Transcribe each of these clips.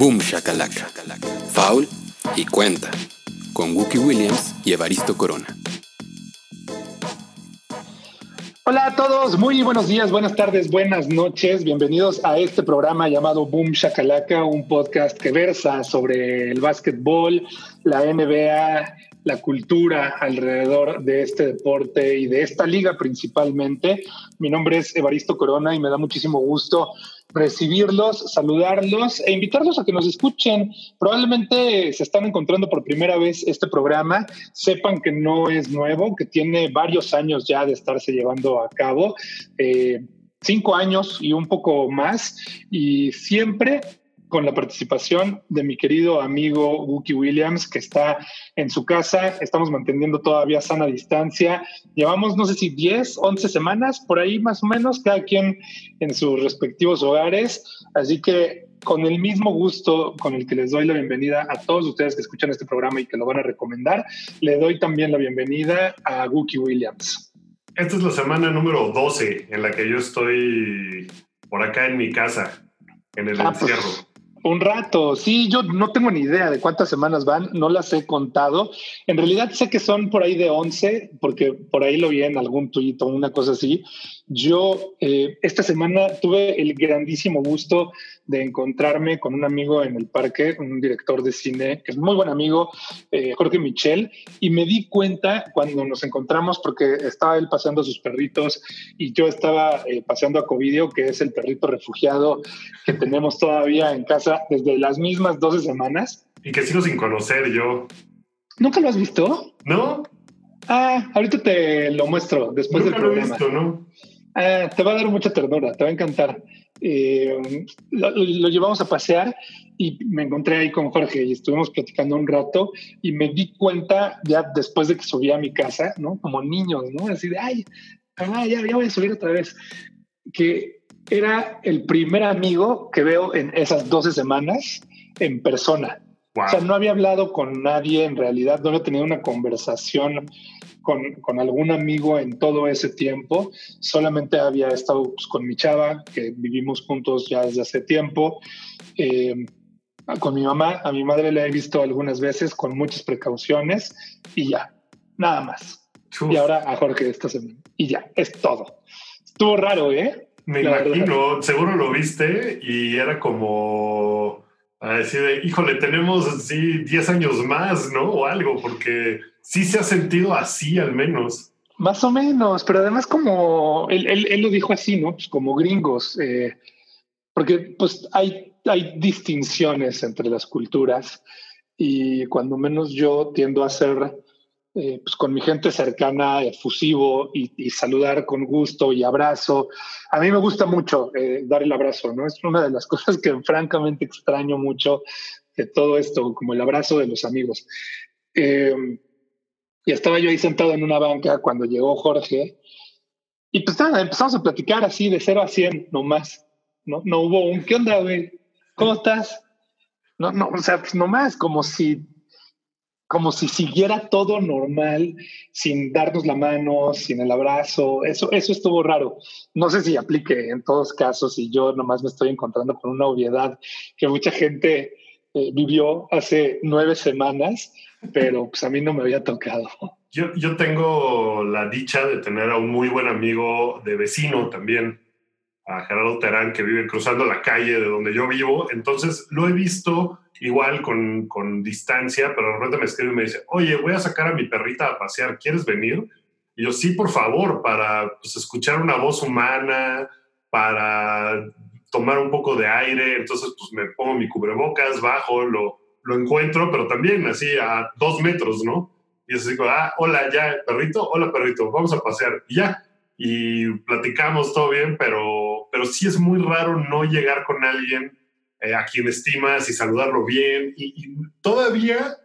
Boom Shakalaka, Foul y Cuenta, con Wookie Williams y Evaristo Corona. Hola a todos, muy buenos días, buenas tardes, buenas noches. Bienvenidos a este programa llamado Boom Shakalaka, un podcast que versa sobre el básquetbol, la NBA, la cultura alrededor de este deporte y de esta liga principalmente. Mi nombre es Evaristo Corona y me da muchísimo gusto recibirlos, saludarlos e invitarlos a que nos escuchen. Probablemente se están encontrando por primera vez este programa, sepan que no es nuevo, que tiene varios años ya de estarse llevando a cabo. Eh, cinco años y un poco más, y siempre con la participación de mi querido amigo Wookie Williams, que está en su casa. Estamos manteniendo todavía sana distancia. Llevamos, no sé si 10, 11 semanas, por ahí más o menos, cada quien en sus respectivos hogares. Así que con el mismo gusto con el que les doy la bienvenida a todos ustedes que escuchan este programa y que lo van a recomendar, le doy también la bienvenida a Wookie Williams. Esta es la semana número 12 en la que yo estoy por acá en mi casa, en el ah, pues, encierro. Un rato, sí, yo no tengo ni idea de cuántas semanas van, no las he contado. En realidad sé que son por ahí de 11, porque por ahí lo vi en algún tuit o una cosa así. Yo eh, esta semana tuve el grandísimo gusto de encontrarme con un amigo en el parque, un director de cine que es muy buen amigo, eh, Jorge Michel, y me di cuenta cuando nos encontramos, porque estaba él paseando a sus perritos y yo estaba eh, paseando a Covidio, que es el perrito refugiado que tenemos todavía en casa desde las mismas 12 semanas. Y que sigo sin conocer yo. ¿Nunca lo has visto? No. Ah, ahorita te lo muestro después del programa. Lo he visto, ¿no? Ah, te va a dar mucha ternura, te va a encantar. Eh, lo, llevamos a pasear y me encontré ahí con Jorge y estuvimos platicando un rato y me di cuenta ya después de que subí a mi casa, ¿no? Como niños, ¿no? Así de, ay, ya, ya voy a subir otra vez. Que era el primer amigo que veo en esas 12 semanas en persona. O sea, no había hablado con nadie en realidad, no había tenido una conversación con, algún amigo en todo ese tiempo. Solamente había estado pues, con mi chava, que vivimos juntos ya desde hace tiempo. Eh, con mi mamá, a mi madre le he visto algunas veces con muchas precauciones y ya, nada más. Y ahora a Jorge esta semana. Y ya, es todo. Estuvo raro, ¿eh? Me imagino, seguro lo viste y era como a decir, híjole, tenemos así 10 años más, ¿no? O algo, porque sí se ha sentido así al menos. Más o menos, pero además como él, él, lo dijo así, ¿no? Pues como gringos, eh, porque pues hay, hay distinciones entre las culturas y cuando menos yo tiendo a ser eh, pues con mi gente cercana, efusivo y, saludar con gusto y abrazo. A mí me gusta mucho eh, dar el abrazo, ¿no? Es una de las cosas que francamente extraño mucho de todo esto, como el abrazo de los amigos. Y estaba yo ahí sentado en una banca cuando llegó Jorge. Y pues empezamos a platicar así de 0 a 100 nomás. No, no hubo un, ¿qué onda, güey? ¿Cómo estás? No, no, o sea, pues nomás como si, como si siguiera todo normal, sin darnos la mano, sin el abrazo. Eso, eso estuvo raro. No sé si aplique en todos casos y yo nomás me estoy encontrando con una obviedad que mucha gente eh, vivió hace nueve semanas pero pues a mí no me había tocado. Yo, yo tengo la dicha de tener a un muy buen amigo de vecino también, a Gerardo Terán, que vive cruzando la calle de donde yo vivo. Entonces lo he visto igual con, con distancia, pero de repente me escribe y me dice, oye, voy a sacar a mi perrita a pasear, ¿quieres venir? Y yo, sí, por favor, para pues, escuchar una voz humana, para tomar un poco de aire. Entonces, pues me pongo mi cubrebocas, bajo, lo, lo encuentro, pero también así a dos metros, ¿no? Y así, ah, hola, ya, perrito, hola, perrito, vamos a pasear. Y ya, y platicamos todo bien, pero, pero sí es muy raro no llegar con alguien eh, a quien estimas y saludarlo bien. Y, todavía,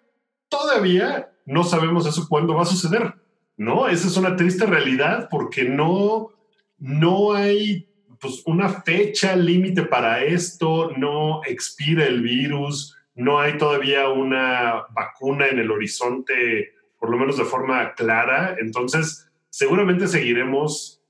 todavía no sabemos eso cuándo va a suceder, ¿no? Esa es una triste realidad porque no, no hay pues, una fecha límite para esto, no expira el virus, no hay todavía una vacuna en el horizonte, por lo menos de forma clara. Entonces, seguramente seguiremos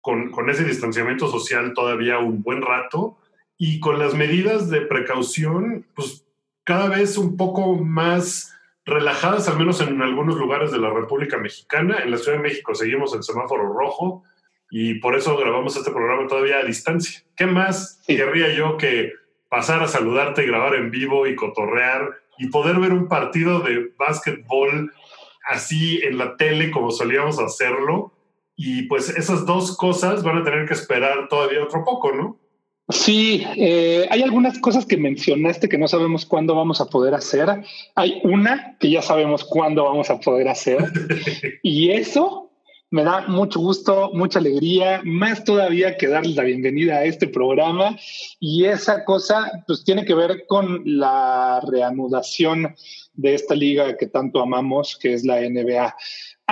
con, ese distanciamiento social todavía un buen rato. Y con las medidas de precaución, pues cada vez un poco más relajadas, al menos en algunos lugares de la República Mexicana. En la Ciudad de México seguimos el semáforo rojo y por eso grabamos este programa todavía a distancia. ¿Qué más querría yo que pasar a saludarte y grabar en vivo y cotorrear y poder ver un partido de básquetbol así en la tele como solíamos hacerlo? Y pues esas dos cosas van a tener que esperar todavía otro poco, ¿no? Sí, eh, hay algunas cosas que mencionaste que no sabemos cuándo vamos a poder hacer. Hay una que ya sabemos cuándo vamos a poder hacer. y eso me da mucho gusto, mucha alegría, más todavía que darles la bienvenida a este programa. Y esa cosa pues tiene que ver con la reanudación de esta liga que tanto amamos, que es la NBA.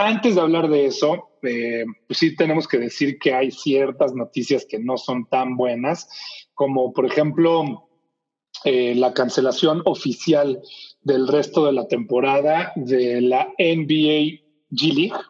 Antes de hablar de eso, eh, pues sí tenemos que decir que hay ciertas noticias que no son tan buenas, como por ejemplo eh, la cancelación oficial del resto de la temporada de la NBA G League,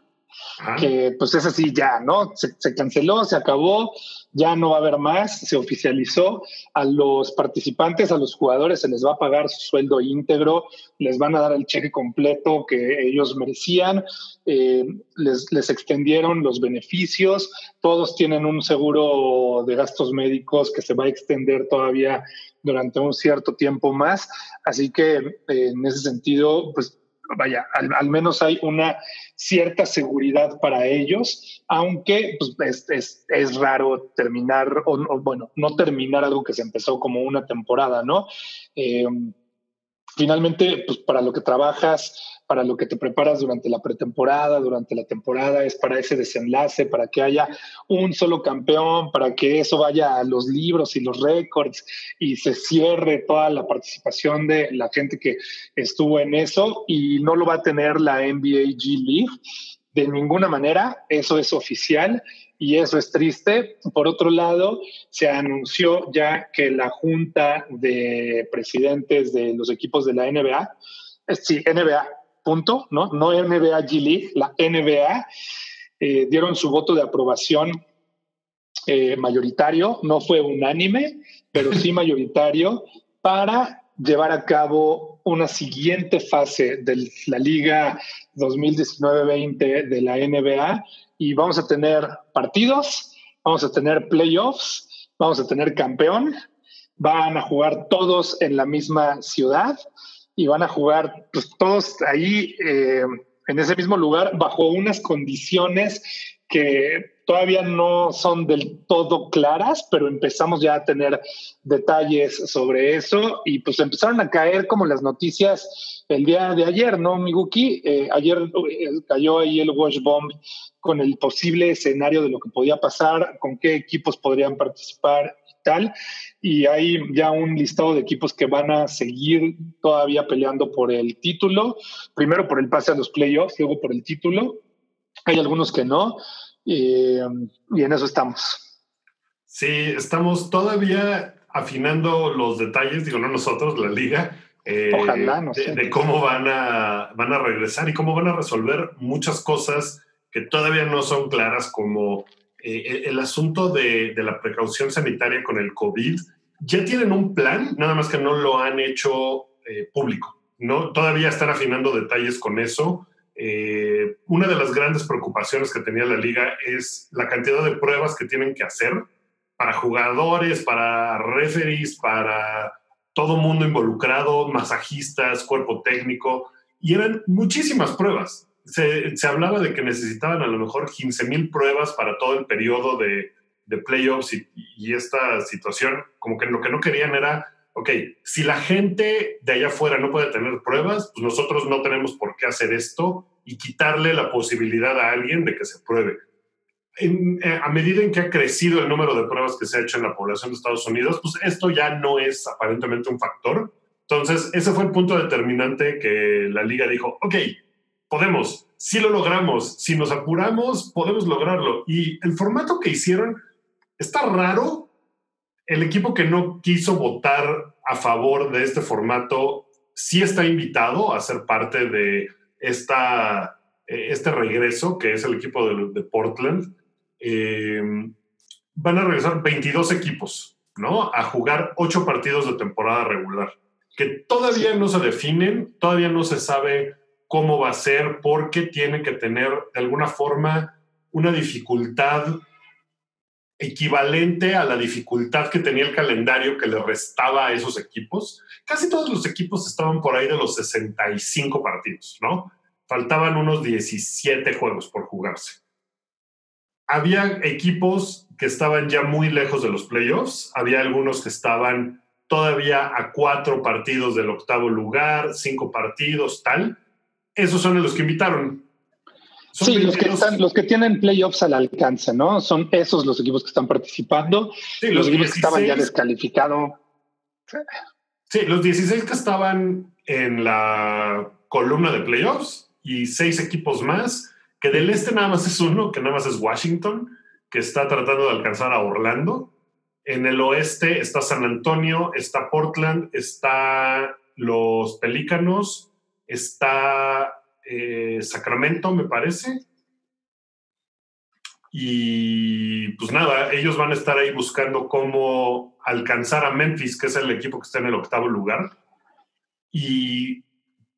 que pues es así ya, ¿no? se, canceló, se acabó, ya no va a haber más, se oficializó. A los participantes, a los jugadores, se les va a pagar su sueldo íntegro, les van a dar el cheque completo que ellos merecían, eh, les, les extendieron los beneficios, todos tienen un seguro de gastos médicos que se va a extender todavía durante un cierto tiempo más. Así que eh, en ese sentido, pues vaya, al, menos hay una cierta seguridad para ellos, aunque pues, es, es, raro terminar, o, bueno, no terminar algo que se empezó como una temporada, ¿no? Eh, finalmente, pues para lo que trabajas, para lo que te preparas durante la pretemporada, durante la temporada, es para ese desenlace, para que haya un solo campeón, para que eso vaya a los libros y los récords y se cierre toda la participación de la gente que estuvo en eso y no lo va a tener la NBA G League. De ninguna manera, eso es oficial y eso es triste. Por otro lado, se anunció ya que la junta de presidentes de los equipos de la NBA, eh, sí, NBA, punto, ¿no? No NBA G League, la NBA, eh, dieron su voto de aprobación eh, mayoritario, no fue unánime, pero sí mayoritario, para llevar a cabo una siguiente fase de la Liga 2019-20 de la NBA y vamos a tener partidos, vamos a tener playoffs, vamos a tener campeón, van a jugar todos en la misma ciudad y van a jugar pues, todos ahí eh, en ese mismo lugar bajo unas condiciones que todavía no son del todo claras, pero empezamos ya a tener detalles sobre eso y pues empezaron a caer como las noticias el día de ayer, ¿no, Miguki? Eh, ayer eh, cayó ahí el Wash Bomb con el posible escenario de lo que podía pasar, con qué equipos podrían participar tal. Y hay ya un listado de equipos que van a seguir todavía peleando por el título. Primero por el pase a los playoffs, luego por el título. Hay algunos que no. Y en eso estamos. Sí, estamos todavía afinando los detalles, digo, no nosotros, la liga, eh, Ojalá, no sé. de, cómo van a, van a regresar y cómo van a resolver muchas cosas que todavía no son claras, como eh, el asunto de, la precaución sanitaria con el COVID, ya tienen un plan, nada más que no lo han hecho eh, público. ¿no? Todavía están afinando detalles con eso. Una de las grandes preocupaciones que tenía la liga es la cantidad de pruebas que tienen que hacer para jugadores, para referees, para todo mundo involucrado, masajistas, cuerpo técnico, y eran muchísimas pruebas. Se, se, hablaba de que necesitaban a lo mejor 15 mil pruebas para todo el periodo de, de playoffs y, y, esta situación, como que lo que no querían era, ok, si la gente de allá afuera no puede tener pruebas, pues nosotros no tenemos por qué hacer esto y quitarle la posibilidad a alguien de que se pruebe. En, eh, a medida en que ha crecido el número de pruebas que se ha hecho en la población de Estados Unidos, pues esto ya no es aparentemente un factor. Entonces, ese fue el punto determinante que la liga dijo, ok, podemos, si lo logramos, si nos apuramos, podemos lograrlo. Y el formato que hicieron está raro. El equipo que no quiso votar a favor de este formato sí está invitado a ser parte de esta, eh, este regreso, que es el equipo de, Portland. Eh, van a regresar 22 equipos ¿no? A jugar ocho partidos de temporada regular, que todavía no se definen, todavía no se sabe cómo va a ser, porque tiene que tener de alguna forma una dificultad equivalente a la dificultad que tenía el calendario que le restaba a esos equipos. Casi todos los equipos estaban por ahí de los 65 partidos, ¿no? Faltaban unos 17 juegos por jugarse. Había equipos que estaban ya muy lejos de los playoffs, había algunos que estaban todavía a cuatro partidos del octavo lugar, cinco partidos, tal. Esos son los que invitaron sí, los que, están, los que tienen playoffs al alcance, ¿no? Son esos los equipos que están participando. Sí, los, equipos que estaban ya descalificados. Sí, los 16 que estaban en la columna de playoffs y seis equipos más, que del este nada más es uno, que nada más es Washington, que está tratando de alcanzar a Orlando. En el oeste está San Antonio, está Portland, está los Pelícanos, está eh, Sacramento, me parece. Y pues nada, ellos van a estar ahí buscando cómo alcanzar a Memphis, que es el equipo que está en el octavo lugar. Y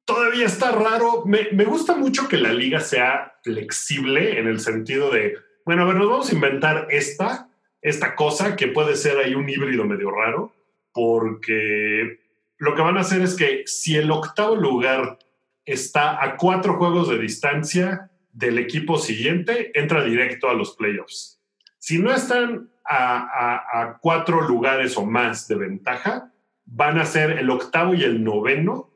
todavía está raro. Me, me, gusta mucho que la liga sea flexible en el sentido de, bueno, a ver, nos vamos a inventar esta, esta cosa que puede ser ahí un híbrido medio raro, porque lo que van a hacer es que si el octavo lugar está a cuatro juegos de distancia del equipo siguiente, entra directo a los playoffs. Si no están a, cuatro lugares o más de ventaja, van a ser el octavo y el noveno,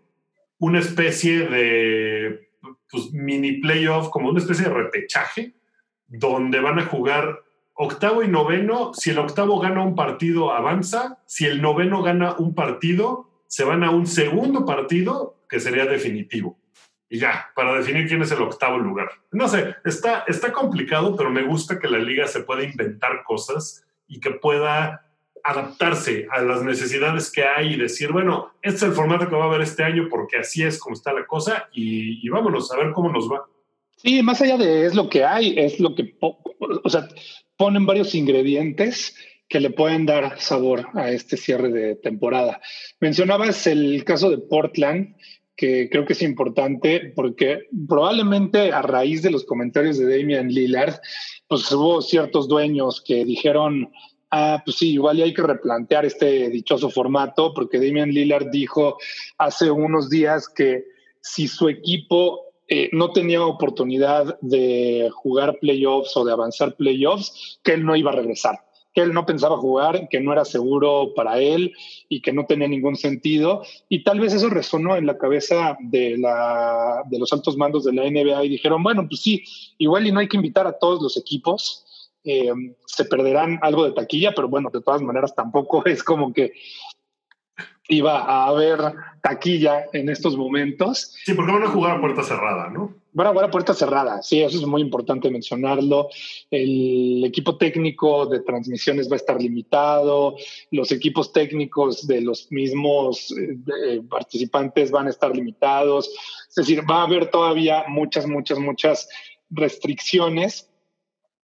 una especie de pues, mini playoff, como una especie de repechaje, donde van a jugar octavo y noveno. Si el octavo gana un partido, avanza. Si el noveno gana un partido, se van a un segundo partido que sería definitivo. Y ya, para definir quién es el octavo lugar. No sé, está, está complicado, pero me gusta que la liga se pueda inventar cosas y que pueda adaptarse a las necesidades que hay y decir, bueno, este es el formato que va a haber este año porque así es como está la cosa y, y vámonos a ver cómo nos va. Sí, más allá de es lo que hay, es lo que, o sea, ponen varios ingredientes que le pueden dar sabor a este cierre de temporada. Mencionabas el caso de Portland, que creo que es importante porque probablemente a raíz de los comentarios de Damian Lillard, pues hubo ciertos dueños que dijeron, ah, pues sí, igual hay que replantear este dichoso formato porque Damian Lillard dijo hace unos días que si su equipo eh, no tenía oportunidad de jugar playoffs o de avanzar playoffs, que él no iba a regresar que él no pensaba jugar, que no era seguro para él y que no tenía ningún sentido. Y tal vez eso resonó en la cabeza de, la, de los altos mandos de la NBA y dijeron, bueno, pues sí, igual y no hay que invitar a todos los equipos. Eh, se perderán algo de taquilla, pero bueno, de todas maneras tampoco es como que iba a haber taquilla en estos momentos. Sí, porque van a jugar a puerta cerrada, ¿no? Van a puerta cerrada, sí, eso es muy importante mencionarlo. El equipo técnico de transmisiones va a estar limitado, los equipos técnicos de los mismos eh, eh, participantes van a estar limitados, es decir, va a haber todavía muchas, muchas, muchas restricciones.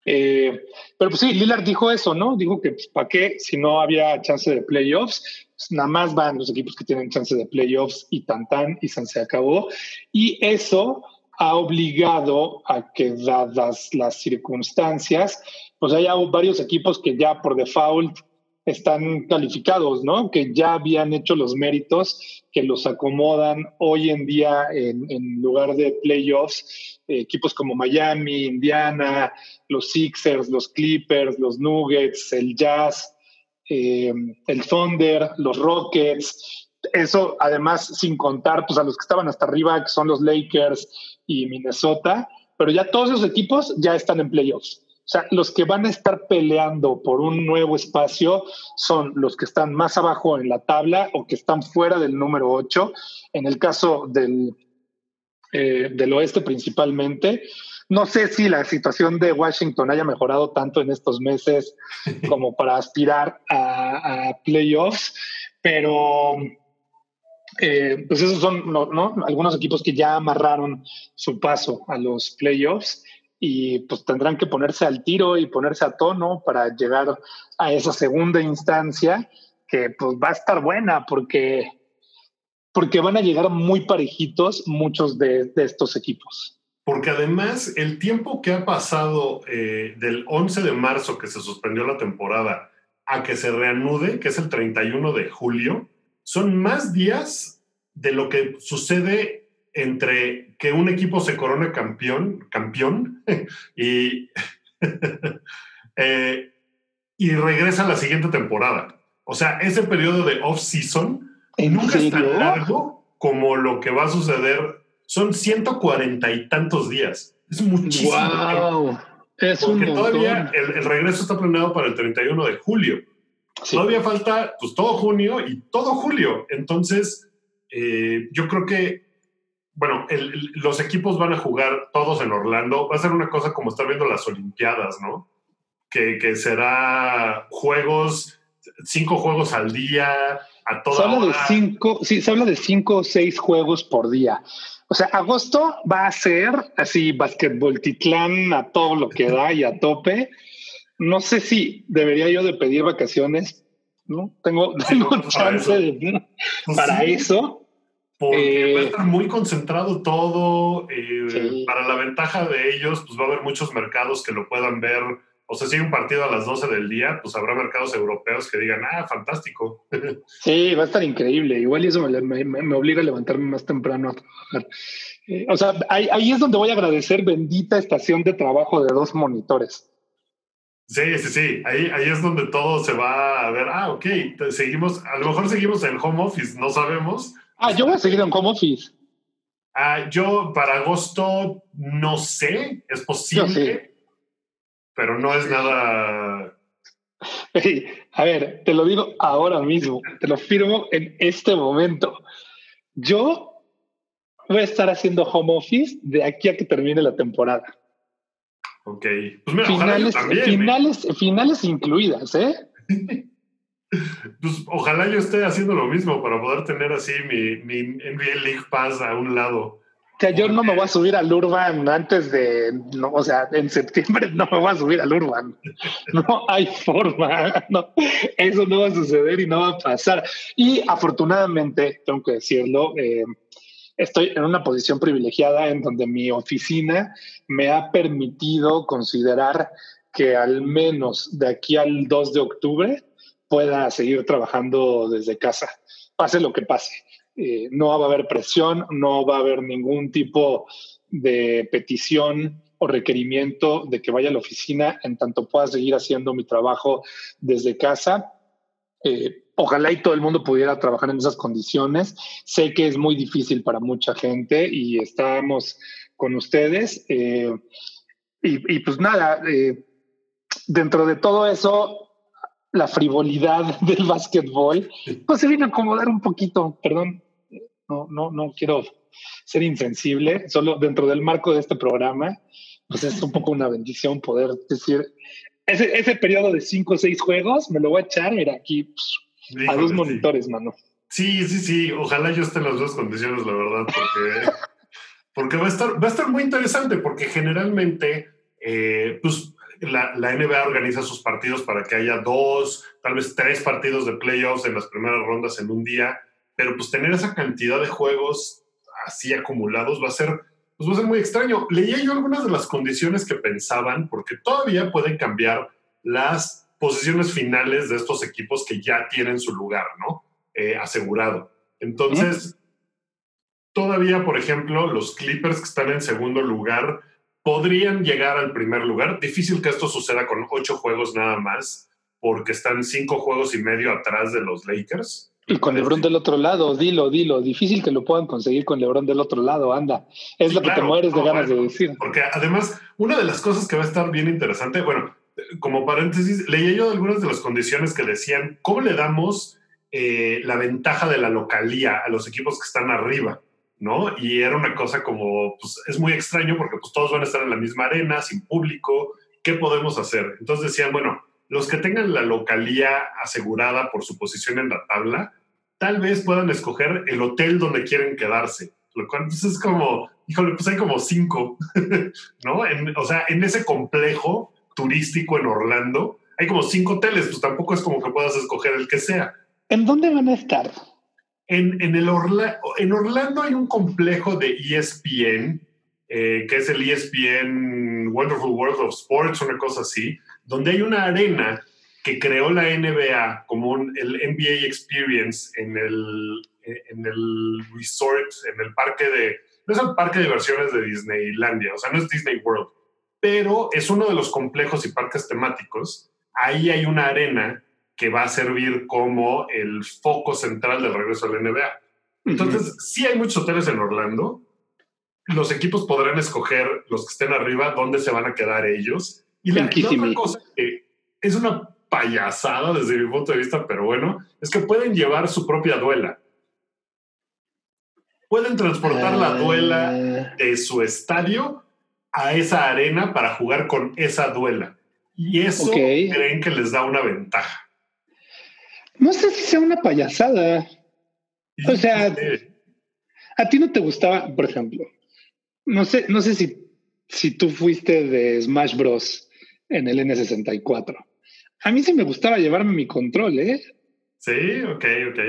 Eh, pero pues sí, Lillard dijo eso, ¿no? Dijo que pues, para qué si no había chance de playoffs nada más van los equipos que tienen chance de playoffs y tan tan y se acabó. Y eso ha obligado a que, dadas las circunstancias, pues haya varios equipos que ya por default están calificados, ¿no? Que ya habían hecho los méritos que los acomodan hoy en día en, lugar de playoffs, equipos como Miami, Indiana, los Sixers, los Clippers, los Nuggets, el Jazz, eh, el Thunder, los Rockets, eso además sin contar pues, a los que estaban hasta arriba, que son los Lakers y Minnesota, pero ya todos esos equipos ya están en playoffs. O sea, los que van a estar peleando por un nuevo espacio son los que están más abajo en la tabla o que están fuera del número 8. En el caso del, eh, del oeste principalmente, no sé si la situación de Washington haya mejorado tanto en estos meses como para aspirar a, playoffs, pero eh, pues esos son algunos equipos que ya amarraron su paso a los playoffs y pues tendrán que ponerse al tiro y ponerse a tono para llegar a esa segunda instancia que pues va a estar buena porque, porque van a llegar muy parejitos muchos de, estos equipos. Porque además el tiempo que ha pasado eh, del 11 de marzo que se suspendió la temporada a que se reanude, que es el 31 de julio, son más días de lo que sucede entre que un equipo se corona campeón, campeón y, eh, y regresa a la siguiente temporada. O sea, ese periodo de off-season nunca es tan largo como lo que va a suceder. Son 140 y tantos días. Es muchísimo. Wow. Es Porque todavía el, regreso está planeado para el 31 de julio. Todavía falta pues todo junio y todo julio. Entonces, eh, yo creo que, bueno, los equipos van a jugar todos en Orlando. Va a ser una cosa como estar viendo las Olimpiadas, ¿no? Que, que será juegos, cinco juegos al día, a toda se habla de cinco, sí, se habla de cinco o seis juegos por día. O sea, agosto va a ser así, basquetbol titlán a todo lo que da y a tope. No sé si debería yo de pedir vacaciones, ¿no? Tengo, tengo chance de, pues para eso. Porque va a eh, estar muy concentrado todo. Eh, para la ventaja de ellos, pues va a haber muchos mercados que lo puedan ver. O sea, si hay un partido a las 12 del día, pues habrá mercados europeos que digan, ah, fantástico. Sí, va a estar increíble. Igual eso me, obliga a levantarme más temprano a trabajar. Eh, o sea, ahí, ahí es donde voy a agradecer bendita estación de trabajo de dos monitores. Sí, sí, sí. Ahí, ahí es donde todo se va a ver. Ah, ok. Seguimos, a lo mejor seguimos en home office, no sabemos. Ah, yo voy a seguir en home office. Ah, yo para agosto no sé, es posible, pero no es nada. a ver, te lo digo ahora mismo, te lo firmo en este momento. Yo voy a estar haciendo home office de aquí a que termine la temporada. Ok. Pues mira, finales, ojalá ¿eh? finales, finales incluidas, ¿eh? pues ojalá yo esté haciendo lo mismo para poder tener así mi, mi NBA League Pass a un lado. O sea, yo no me voy a subir al Urban antes de, no, o sea, en septiembre no me voy a subir al Urban. No hay forma, no, eso no va a suceder y no va a pasar. Y afortunadamente, tengo que decirlo, eh, estoy en una posición privilegiada en donde mi oficina me ha permitido considerar que al menos de aquí al 2 de octubre pueda seguir trabajando desde casa, pase lo que pase. Eh, no va a haber presión, no va a haber ningún tipo de petición o requerimiento de que vaya a la oficina en tanto pueda seguir haciendo mi trabajo desde casa. Eh, ojalá y todo el mundo pudiera trabajar en esas condiciones. Sé que es muy difícil para mucha gente y estamos con ustedes. Eh, y, pues nada, eh, dentro de todo eso, la frivolidad del básquetbol, pues se viene a acomodar un poquito, perdón, no, no, no quiero ser insensible, solo dentro del marco de este programa, pues es un poco una bendición poder decir, ese, ese periodo de cinco o seis juegos me lo voy a echar, mira, aquí pues, a dos monitores, mano. Sí, sí, sí. Ojalá yo esté en las dos condiciones, la verdad, porque, porque va, a estar, va a estar muy interesante, porque generalmente, eh, pues, la, la, NBA organiza sus partidos para que haya dos, tal vez tres partidos de playoffs en las primeras rondas en un día, pero pues tener esa cantidad de juegos así acumulados va a ser pues va a ser muy extraño. Leía yo algunas de las condiciones que pensaban, porque todavía pueden cambiar las posiciones finales de estos equipos que ya tienen su lugar, ¿no? Eh, asegurado. Entonces, todavía, por ejemplo, los Clippers que están en segundo lugar podrían llegar al primer lugar. Difícil que esto suceda con ocho juegos nada más, porque están cinco juegos y medio atrás de los Lakers. Y con Lebron del otro lado, dilo, dilo. Difícil que lo puedan conseguir con Lebron del otro lado, anda. Es lo que te mueres de ganas de decir. Porque además, una de las cosas que va a estar bien interesante, bueno, como paréntesis, leía yo algunas de las condiciones que decían, ¿cómo le damos eh, la ventaja de la localía a los equipos que están arriba? ¿No? Y era una cosa como, pues es muy extraño porque pues todos van a estar en la misma arena, sin público, ¿qué podemos hacer? Entonces decían, bueno, los que tengan la localía asegurada por su posición en la tabla, tal vez puedan escoger el hotel donde quieren quedarse. Lo cual pues, es como, híjole, pues hay como cinco, ¿no? o sea, en ese complejo turístico en Orlando, hay como cinco hoteles, pues tampoco es como que puedas escoger el que sea. ¿En dónde van a estar? En, en el en Orlando hay un complejo de ESPN, eh, que es el ESPN Wonderful World of Sports, una cosa así, donde hay una arena que creó la NBA como un, el NBA Experience en el, en el resort, en el parque de, no es el parque de diversiones de Disneylandia, o sea, no es Disney World, pero es uno de los complejos y parques temáticos. Ahí hay una arena que va a servir como el foco central del regreso a la NBA. Entonces, sí hay muchos hoteles en Orlando. Los equipos podrán escoger los que estén arriba dónde se van a quedar ellos. Y la, la otra cosa que es una payasada desde mi punto de vista, pero bueno, es que pueden llevar su propia duela. Pueden transportar la duela ah. de su estadio a esa arena para jugar con esa duela. Y eso creen que les da una ventaja. No sé si sea una payasada. O sea, a ti no te gustaba, por ejemplo, no sé, no sé si, si tú fuiste de Smash Bros. en el N64. A mí sí me gustaba llevarme mi control, ¿eh? Sí, ok, ok.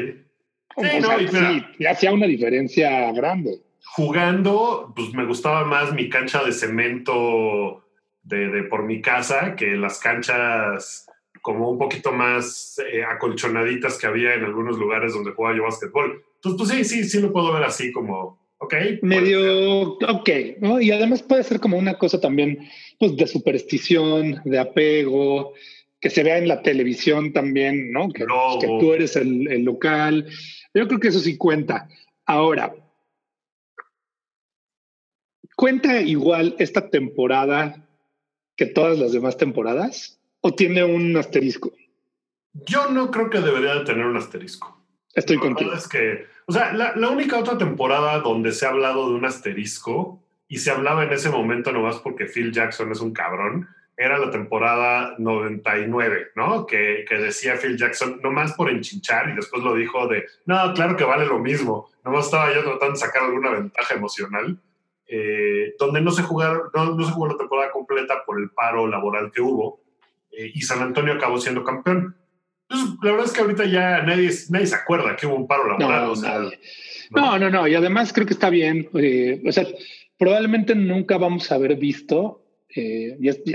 Sí, no, sí, hacía una diferencia grande. Jugando, pues me gustaba más mi cancha de cemento de, de por mi casa que las canchas como un poquito más eh, acolchonaditas que había en algunos lugares donde jugaba yo básquetbol. Entonces, pues sí, sí, sí lo puedo ver así como, ok. Medio, ok, ¿no? Y además puede ser como una cosa también, pues de superstición, de apego, que se vea en la televisión también, ¿no? Que, que tú eres el, el local. Yo creo que eso sí cuenta. Ahora, ¿cuenta igual esta temporada que todas las demás temporadas? ¿O tiene un asterisco? Yo no creo que debería de tener un asterisco. Estoy contigo. Es que, o sea, la, la, única otra temporada donde se ha hablado de un asterisco y se hablaba en ese momento nomás porque Phil Jackson es un cabrón, era la temporada 99, ¿no? Que, que decía Phil Jackson, nomás por enchinchar, y después lo dijo de, no, claro que vale lo mismo, nomás estaba yo tratando de sacar alguna ventaja emocional, eh, donde no se, jugaron, no, no se jugó la temporada completa por el paro laboral que hubo, eh, y San Antonio acabó siendo campeón. Entonces, la verdad es que ahorita ya nadie, nadie se acuerda que hubo un paro laboral. No, no, no, y además creo que está bien. Eh, o sea, probablemente nunca vamos a haber visto,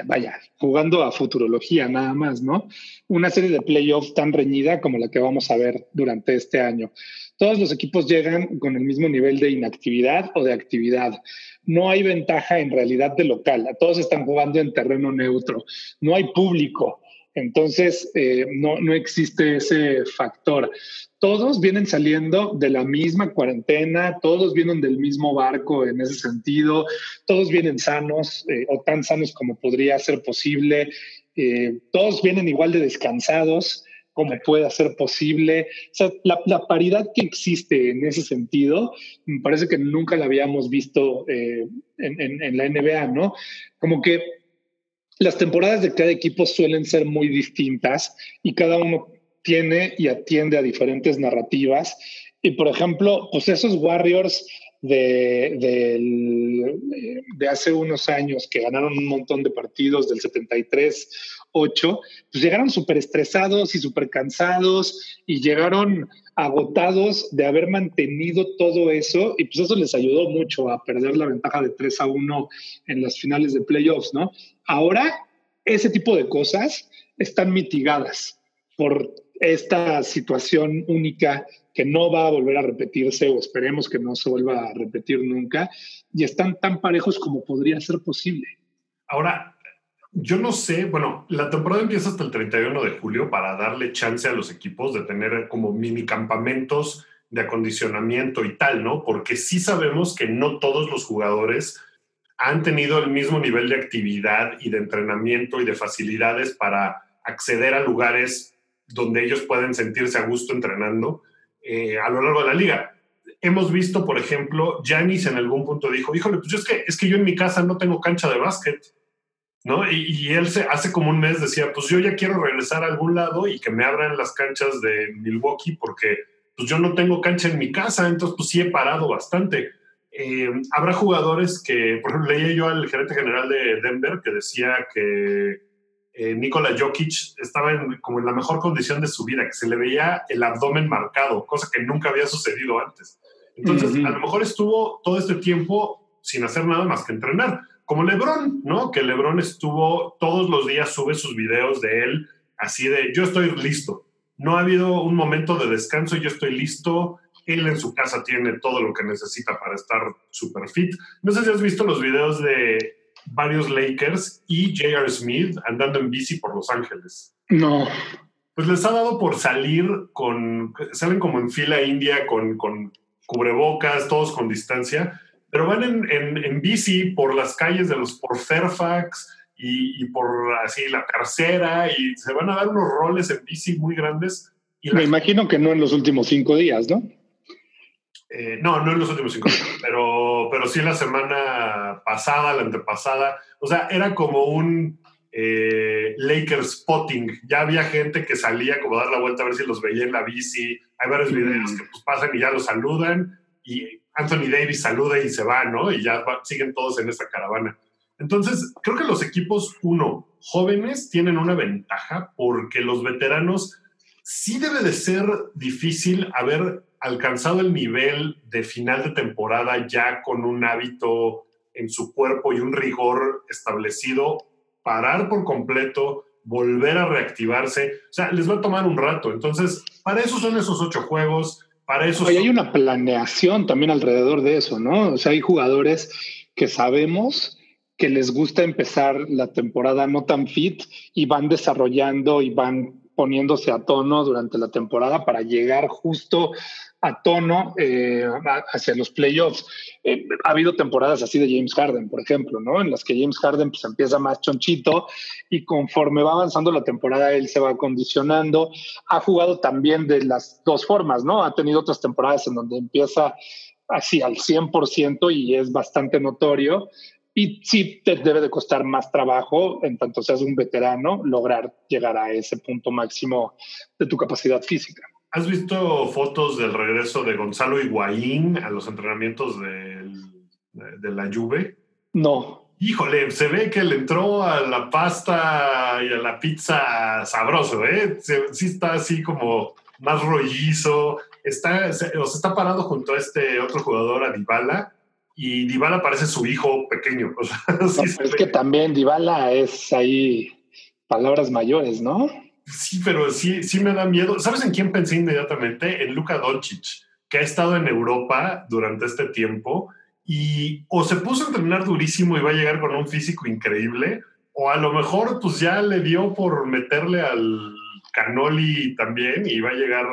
vaya, jugando a futurología nada más, ¿no? Una serie de playoffs tan reñida como la que vamos a ver durante este año. Todos los equipos llegan con el mismo nivel de inactividad o de actividad no hay ventaja en realidad de local. Todos están jugando en terreno neutro. No hay público. Entonces, eh, no, no existe ese factor. Todos vienen saliendo de la misma cuarentena, todos vienen del mismo barco en ese sentido, todos vienen sanos eh, o tan sanos como podría ser posible, eh, todos vienen igual de descansados cómo puede ser posible. O sea, la, paridad que existe en ese sentido, me parece que nunca la habíamos visto eh, en, la NBA, ¿no? Como que las temporadas de cada equipo suelen ser muy distintas y cada uno tiene y atiende a diferentes narrativas. Y por ejemplo, pues esos Warriors de, de, de, hace unos años que ganaron un montón de partidos del 73 8, pues llegaron súper estresados y súper cansados y llegaron agotados de haber mantenido todo eso y pues eso les ayudó mucho a perder la ventaja de 3 a 1 en las finales de playoffs, ¿no? Ahora ese tipo de cosas están mitigadas por esta situación única que no va a volver a repetirse o esperemos que no se vuelva a repetir nunca y están tan parejos como podría ser posible. Ahora, yo no sé, bueno, la temporada empieza hasta el 31 de julio para darle chance a los equipos de tener como mini campamentos de acondicionamiento y tal, ¿no? Porque sí sabemos que no todos los jugadores han tenido el mismo nivel de actividad y de entrenamiento y de facilidades para acceder a lugares donde ellos pueden sentirse a gusto entrenando eh, a lo largo de la liga. Hemos visto, por ejemplo, Janis en algún punto dijo, híjole, pues es que, es que yo en mi casa no tengo cancha de básquet ¿no? Y, él se, hace como un mes decía, pues yo ya quiero regresar a algún lado y que me abran las canchas de Milwaukee porque pues yo no tengo cancha en mi casa, entonces pues sí he parado bastante. eh, habrá jugadores que, por ejemplo, leía yo al gerente general de Denver que decía que eh, Nikola Jokic estaba en, como en la mejor condición de su vida, que se le veía el abdomen marcado, cosa que nunca había sucedido antes. Entonces, a lo mejor estuvo todo este tiempo sin hacer nada más que entrenar, como Lebron, ¿no? Que Lebron estuvo todos los días, sube sus videos de él, así de, yo estoy listo. No ha habido un momento de descanso, yo estoy listo, él en su casa tiene todo lo que necesita para estar super fit. No sé si has visto los videos de varios Lakers y J.R. Smith andando en bici por Los Ángeles. No. Pues les ha dado por salir con, salen como en fila india con, con cubrebocas, todos con distancia, pero van en, en, bici por las calles de los, por Fairfax y, y, por así la tercera y se van a dar unos roles en bici muy grandes. Y Me imagino que no en los últimos cinco días, ¿no? Eh, no, no en los últimos cinco años, pero, pero sí la semana pasada, la antepasada. O sea, era como un eh, Lakers spotting. Ya había gente que salía como a dar la vuelta a ver si los veía en la bici. Hay varios videos que pues, pasan y ya los saludan. Y Anthony Davis saluda y se va, ¿no? Y ya siguen todos en esta caravana. Entonces, creo que los equipos, uno, jóvenes tienen una ventaja porque los veteranos sí debe de ser difícil haber alcanzado el nivel de final de temporada ya con un hábito en su cuerpo y un rigor establecido, parar por completo, volver a reactivarse. O sea, les va a tomar un rato. Entonces, para eso son esos ocho juegos, para eso... hay una planeación también alrededor de eso, ¿no? O sea, hay jugadores que sabemos que les gusta empezar la temporada no tan fit y van desarrollando y van poniéndose a tono durante la temporada para llegar justo a tono eh, hacia los playoffs. Eh, ha habido temporadas así de James Harden, por ejemplo, ¿no? En las que James Harden pues, empieza más chonchito y conforme va avanzando la temporada él se va condicionando. Ha jugado también de las dos formas, ¿no? Ha tenido otras temporadas en donde empieza así al 100% y es bastante notorio. Y sí te debe de costar más trabajo, en tanto seas un veterano, lograr llegar a ese punto máximo de tu capacidad física. ¿Has visto fotos del regreso de Gonzalo Higuaín a los entrenamientos de, la Juve? No. Híjole, se ve que le entró a la pasta y a la pizza sabroso, ¿eh? sí está así como más rollizo. Está, o sea, está parado junto a este otro jugador, a Dybala, y Dybala parece su hijo pequeño. es que también Dybala es ahí palabras mayores, ¿no? Sí, pero sí, sí me da miedo. ¿Sabes en quién pensé inmediatamente? En Luka Doncic, que ha estado en Europa durante este tiempo y o se puso a entrenar durísimo y va a llegar con un físico increíble, o a lo mejor pues ya le dio por meterle al canoli también y va a llegar,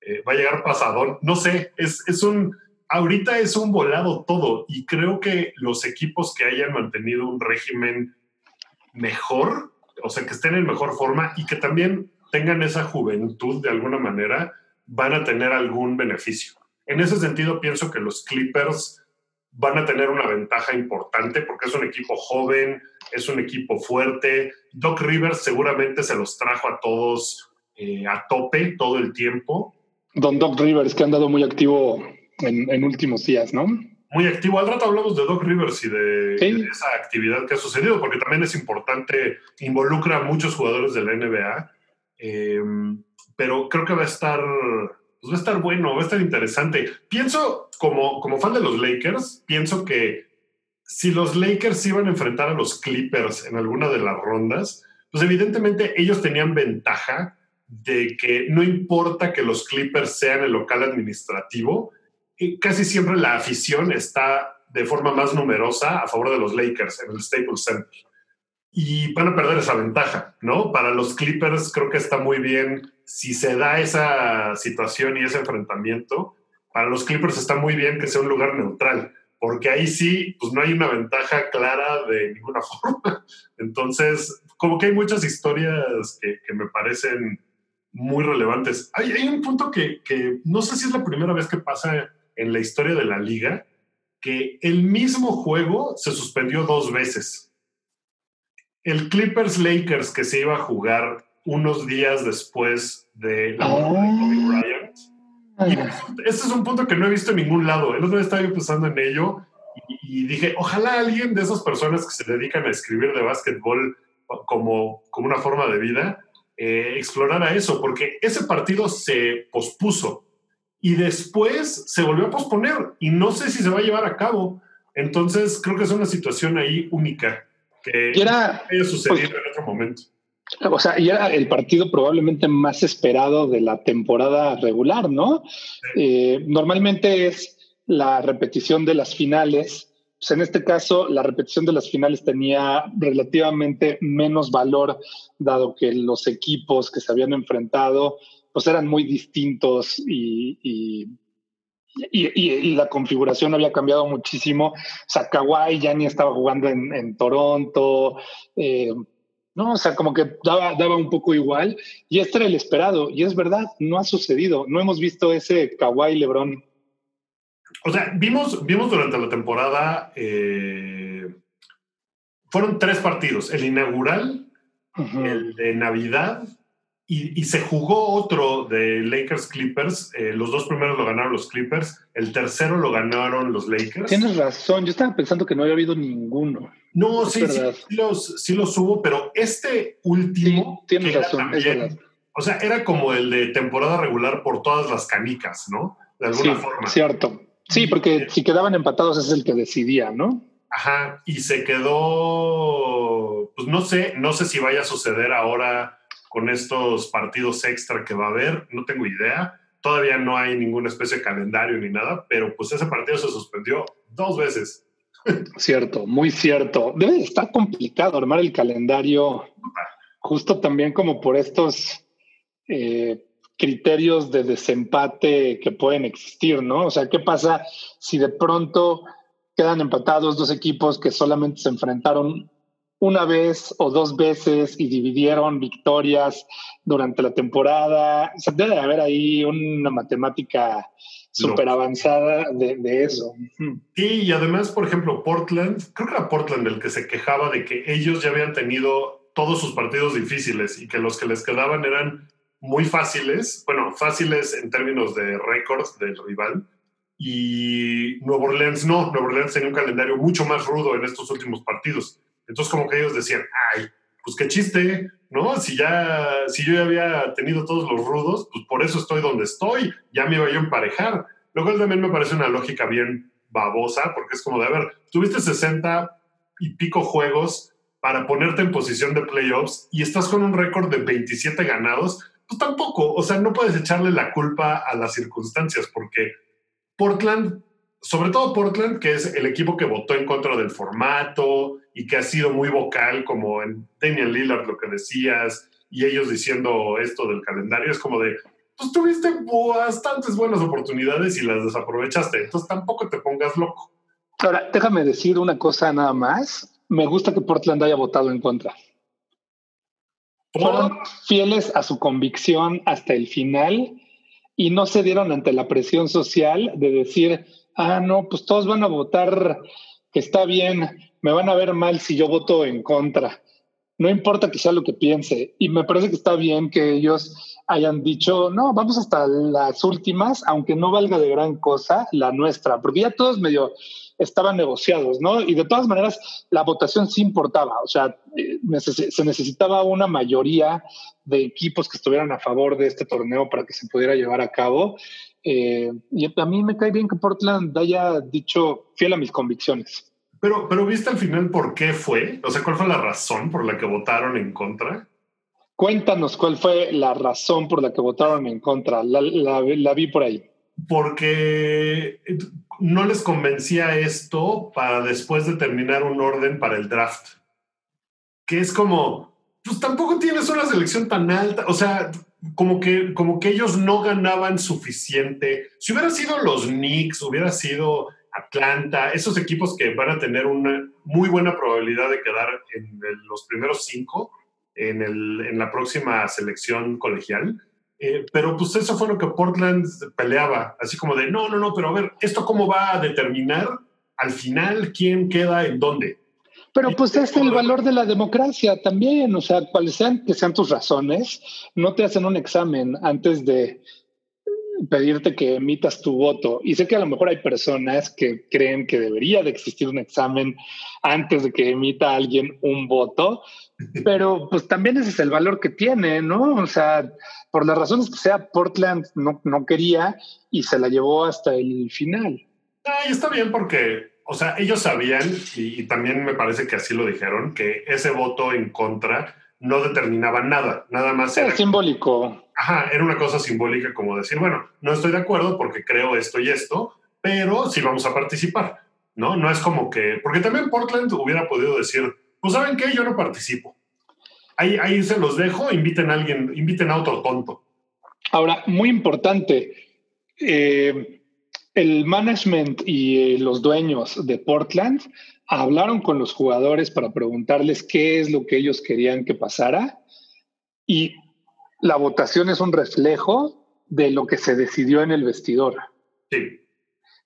eh, va a llegar pasadón. No sé, es, es un, ahorita es un volado todo y creo que los equipos que hayan mantenido un régimen mejor o sea, que estén en mejor forma y que también tengan esa juventud de alguna manera, van a tener algún beneficio. En ese sentido, pienso que los Clippers van a tener una ventaja importante porque es un equipo joven, es un equipo fuerte. Doc Rivers seguramente se los trajo a todos eh, a tope todo el tiempo. Don Doc Rivers, que han dado muy activo en, en últimos días, ¿no? muy activo. Al rato hablamos de Doc Rivers y de, esa actividad que ha sucedido, porque también es importante, involucra a muchos jugadores de la NBA, em, pero creo que va a estar, pues va a estar bueno, va a estar interesante. Pienso, como, como fan de los Lakers, pienso que si los Lakers iban a enfrentar a los Clippers en alguna de las rondas, pues evidentemente ellos tenían ventaja de que no importa que los Clippers sean el local administrativo, casi siempre la afición está de forma más numerosa a favor de los Lakers en el Staples Center. Y van a perder esa ventaja, ¿no? Para los Clippers creo que está muy bien si se da esa situación y ese enfrentamiento. Para los Clippers está muy bien que sea un lugar neutral, porque ahí sí, pues no hay una ventaja clara de ninguna forma. Entonces, como que hay muchas historias que, que me parecen muy relevantes. Hay, hay un punto que, que, no sé si es la primera vez que pasa en la historia de la liga que el mismo juego se suspendió dos veces. El Clippers Lakers que se iba a jugar unos días después de la muerte de Kobe ah. Bryant Y este es un punto que no he visto en ningún lado. El otro día estaba yo pensando en ello y, dije, ojalá alguien de esas personas que se dedican a escribir de básquetbol como, como una forma de vida, eh, explorara eso, porque ese partido se pospuso y después se volvió a posponer y no sé si se va a llevar a cabo. Entonces creo que es una situación ahí única que era, haya sucedido pues, en otro momento. O sea, y era el partido probablemente más esperado de la temporada regular, ¿no? Eh, normalmente es la repetición de las finales. Pues en este caso, la repetición de las finales tenía relativamente menos valor, dado que los equipos que se habían enfrentado pues eran muy distintos y, y, y, la configuración había cambiado muchísimo. O sea, Kawhi ya ni estaba jugando en, en Toronto. Eh, no, o sea, como que daba, daba un poco igual. Y este era el esperado. Y es verdad, no ha sucedido. No hemos visto ese Kawhi Lebron. O sea, vimos, vimos durante la temporada, eh, fueron tres partidos. El inaugural, el de Navidad y, se jugó otro de Lakers Clippers. Eh, los dos primeros lo ganaron los Clippers. El tercero lo ganaron los Lakers. Tienes razón. Yo estaba pensando que no había habido ninguno. No, sí, sí, los, sí los hubo, pero este último. tienes razón, es verdad. O sea, era como el de temporada regular por todas las canicas, ¿no? De alguna sí, forma. Cierto. Sí, porque si quedaban empatados es el que decidía, ¿no? Ajá. Y se quedó. Pues no sé, no sé si vaya a suceder ahora con estos partidos extra que va a haber, no tengo idea. Todavía no hay ninguna especie de calendario ni nada, pero pues ese partido se suspendió dos veces. Cierto, muy cierto. Debe estar complicado armar el calendario, justo también como por estos eh, criterios de desempate que pueden existir, ¿no? O sea, ¿qué pasa si de pronto quedan empatados dos equipos que solamente se enfrentaron una vez o dos veces y dividieron victorias durante la temporada. O sea, debe haber ahí una matemática súper avanzada de, eso. Sí, y además, por ejemplo, Portland, creo que era Portland el que se quejaba de que ellos ya habían tenido todos sus partidos difíciles y que los que les quedaban eran muy fáciles, bueno, fáciles en términos de récords del rival. Y Nuevo Orleans no, Nuevo Orleans tenía un calendario mucho más rudo en estos últimos partidos. Entonces como que ellos decían, ay, pues qué chiste, ¿no? Si ya, si yo ya había tenido todos los rudos, pues por eso estoy donde estoy, ya me iba yo a emparejar. Lo cual también me parece una lógica bien babosa, porque es como de, a ver, tuviste 60 y pico juegos para ponerte en posición de playoffs y estás con un récord de 27 ganados, pues tampoco, o sea, no puedes echarle la culpa a las circunstancias, porque Portland sobre todo Portland, que es el equipo que votó en contra del formato y que ha sido muy vocal, como en Daniel Lillard lo que decías, y ellos diciendo esto del calendario, es como de, pues tuviste bastantes buenas oportunidades y las desaprovechaste, entonces tampoco te pongas loco. Ahora, déjame decir una cosa nada más. Me gusta que Portland haya votado en contra. Fueron fieles a su convicción hasta el final y no se dieron ante la presión social de decir, ah, no, pues todos van a votar que está bien, me van a ver mal si yo voto en contra. No importa que sea lo que piense. Y me parece que está bien que ellos hayan dicho, no, vamos hasta las últimas, aunque no valga de gran cosa la nuestra, porque ya todos medio estaban negociados, ¿no? Y de todas maneras, la votación sí importaba, o sea, eh, se necesitaba una mayoría de equipos que estuvieran a favor de este torneo para que se pudiera llevar a cabo. Eh, y a mí me cae bien que Portland haya dicho fiel a mis convicciones. Pero, pero ¿viste al final por qué fue? O sea, ¿cuál fue la razón por la que votaron en contra? Cuéntanos cuál fue la razón por la que votaron en contra. La, la, vi por ahí. Porque no les convencía esto para después determinar un orden para el draft. Que es como, pues tampoco tienes una selección tan alta. O sea, como que, como que ellos no ganaban suficiente. Si hubiera sido los Knicks, hubiera sido Atlanta, esos equipos que van a tener una muy buena probabilidad de quedar en los primeros cinco en, el, en la próxima selección colegial. Eh, pero pues eso fue lo que Portland peleaba, así como de, no, no, no, pero a ver, ¿esto cómo va a determinar al final quién queda en dónde? Pero pues es el valor de la democracia también, o sea, cuáles sean que sean tus razones, no te hacen un examen antes de pedirte que emitas tu voto. Y sé que a lo mejor hay personas que creen que debería de existir un examen antes de que emita alguien un voto, pero pues también ese es el valor que tiene, ¿no? O sea, por las razones que sea, Portland no, no quería y se la llevó hasta el final. y está bien porque, o sea, ellos sabían, y, también me parece que así lo dijeron, que ese voto en contra no determinaba nada, nada más era... simbólico. Ajá, era una cosa simbólica como decir, bueno, no estoy de acuerdo porque creo esto y esto, pero sí vamos a participar, ¿no? No es como que, porque también Portland hubiera podido decir, pues saben qué, yo no participo. Ahí, ahí se los dejo, inviten a alguien, inviten a otro tonto. Ahora, muy importante, eh, el management y eh, los dueños de Portland hablaron con los jugadores para preguntarles qué es lo que ellos querían que pasara y la votación es un reflejo de lo que se decidió en el vestidor. Sí.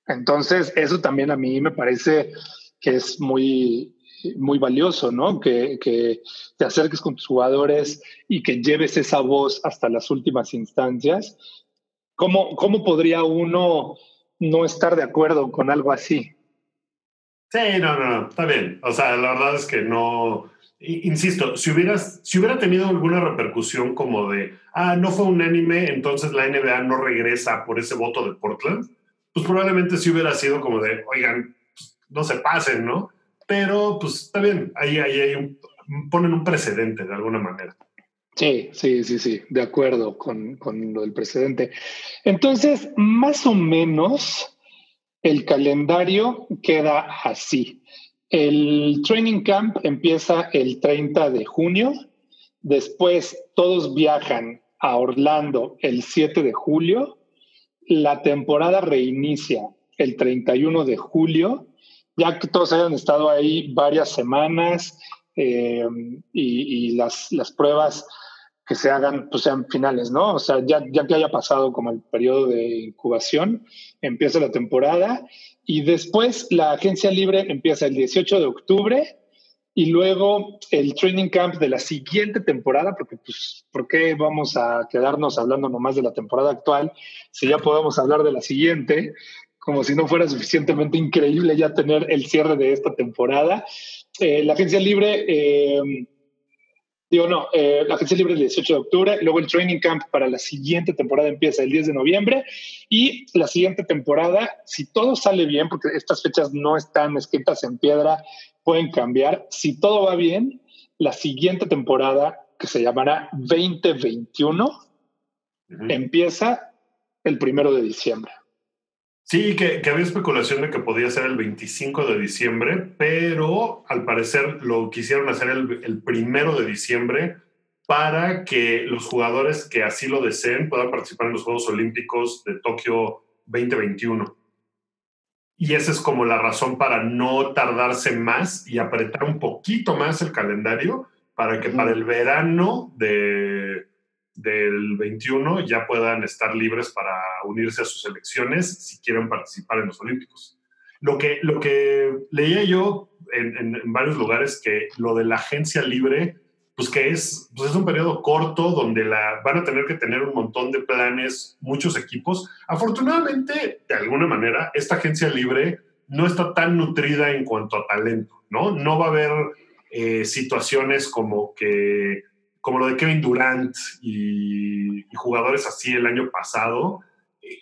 Entonces, eso también a mí me parece que es muy, muy valioso, ¿no? Que, que, te acerques con tus jugadores y que lleves esa voz hasta las últimas instancias. ¿Cómo, cómo podría uno no estar de acuerdo con algo así? Sí, no, no, no, está bien. O sea, la verdad es que no, Insisto, si, hubieras, si hubiera tenido alguna repercusión como de, ah, no fue unánime, entonces la NBA no regresa por ese voto de Portland, pues probablemente sí hubiera sido como de, oigan, pues, no se pasen, ¿no? Pero pues está bien, ahí, ahí hay un, ponen un precedente de alguna manera. Sí, sí, sí, sí, de acuerdo con, con lo del precedente. Entonces, más o menos, el calendario queda así. El training camp empieza el 30 de junio. Después todos viajan a Orlando el 7 de julio. La temporada reinicia el 31 de julio. Ya que todos hayan estado ahí varias semanas eh, y, las, las, pruebas que se hagan pues sean finales, ¿no? O sea, ya, ya que haya pasado como el periodo de incubación, empieza la temporada y después la agencia libre empieza el 18 de octubre y luego el training camp de la siguiente temporada, porque pues, ¿por qué vamos a quedarnos hablando nomás de la temporada actual si ya podemos hablar de la siguiente? Como si no fuera suficientemente increíble ya tener el cierre de esta temporada. Eh, la agencia libre eh, Digo, no, eh, la agencia libre el 18 de octubre, luego el training camp para la siguiente temporada empieza el 10 de noviembre y la siguiente temporada, si todo sale bien, porque estas fechas no están escritas en piedra, pueden cambiar, si todo va bien, la siguiente temporada, que se llamará 2021, empieza el primero de diciembre. Sí, que, había especulación de que podía ser el 25 de diciembre, pero al parecer lo quisieron hacer el, el primero de diciembre para que los jugadores que así lo deseen puedan participar en los Juegos Olímpicos de Tokio 2021. Y esa es como la razón para no tardarse más y apretar un poquito más el calendario para que para el verano de del 21 ya puedan estar libres para unirse a sus elecciones si quieren participar en los Olímpicos. Lo que, lo que leía yo en, varios lugares que lo de la agencia libre, pues que es, pues es un periodo corto donde la, van a tener que tener un montón de planes, muchos equipos. Afortunadamente, de alguna manera, esta agencia libre no está tan nutrida en cuanto a talento, ¿no? No va a haber eh, situaciones como que como lo de Kevin Durant y, jugadores así el año pasado,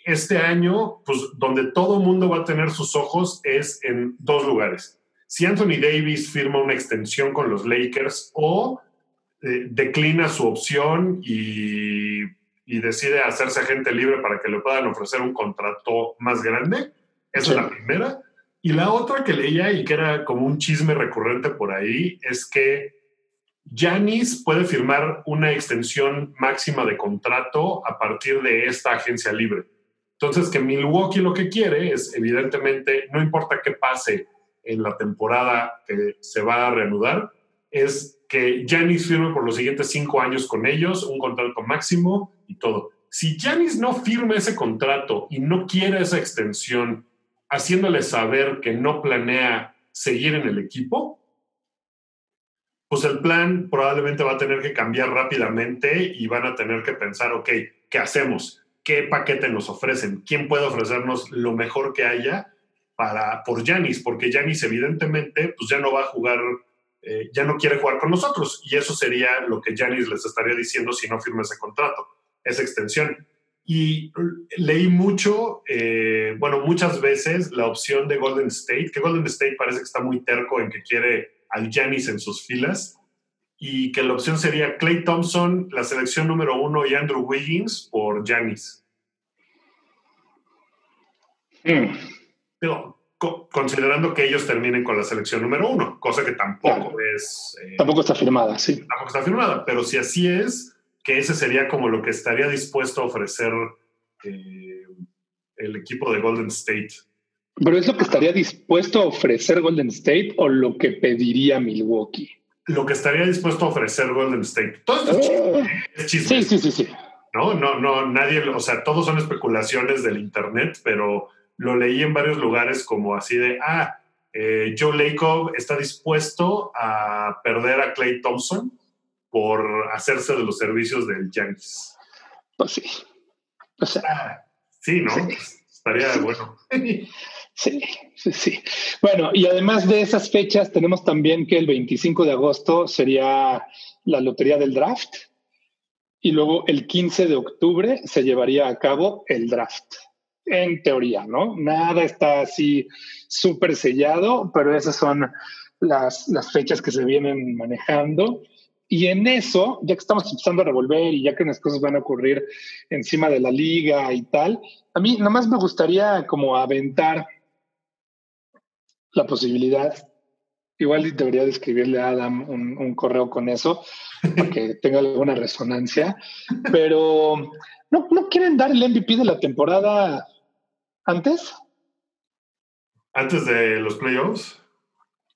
este año, pues donde todo el mundo va a tener sus ojos es en dos lugares. Si Anthony Davis firma una extensión con los Lakers o eh, declina su opción y, y, decide hacerse agente libre para que le puedan ofrecer un contrato más grande, esa es la primera. Y la otra que leía y que era como un chisme recurrente por ahí es que Yanis puede firmar una extensión máxima de contrato a partir de esta agencia libre. Entonces, que Milwaukee lo que quiere es, evidentemente, no importa qué pase en la temporada que se va a reanudar, es que Yanis firme por los siguientes cinco años con ellos, un contrato máximo y todo. Si Yanis no firma ese contrato y no quiere esa extensión, haciéndole saber que no planea seguir en el equipo, pues el plan probablemente va a tener que cambiar rápidamente y van a tener que pensar, ok, ¿qué hacemos? qué paquete nos ofrecen, quién puede ofrecernos lo mejor que haya para, por Janis, porque Janis evidentemente pues ya no va a jugar, eh, ya no quiere jugar con nosotros y eso sería lo que Janis les estaría diciendo si no firma ese contrato, esa extensión. Y leí mucho, eh, bueno, muchas veces la opción de Golden State, que Golden State parece que está muy terco en que quiere al Janis en sus filas y que la opción sería Clay Thompson, la selección número uno, y Andrew Wiggins por Janis. Mm. Pero considerando que ellos terminen con la selección número uno, cosa que tampoco es... eh, tampoco está firmada, sí. tampoco está firmada, pero si así es, que ese sería como lo que estaría dispuesto a ofrecer eh, el equipo de Golden State. Pero es lo que estaría dispuesto a ofrecer Golden State o lo que pediría Milwaukee. Lo que estaría dispuesto a ofrecer Golden State. Todo esto es es chisme, Sí, sí, sí, sí. ¿no? No, no, nadie, o sea, todos son especulaciones del Internet, pero lo leí en varios lugares como así de, ah, eh, Joe Lacob está dispuesto a perder a Clay Thompson por hacerse de los servicios del Yankees. Pues sí. O sea, Ah, sí, ¿no? Sí. Estaría bueno. sí, sí, sí. Bueno, y además de esas fechas, tenemos también que el 25 de agosto sería la lotería del draft y luego el 15 de octubre se llevaría a cabo el draft. En teoría, ¿no? Nada está así súper sellado, pero esas son las, las fechas que se vienen manejando. Y en eso, ya que estamos empezando a revolver y ya que las cosas van a ocurrir encima de la liga y tal, a mí nomás me gustaría como aventar la posibilidad. Igual debería de escribirle a Adam un, un correo con eso para que tenga alguna resonancia. Pero ¿no, ¿no quieren dar el MVP de la temporada antes? Antes de los playoffs.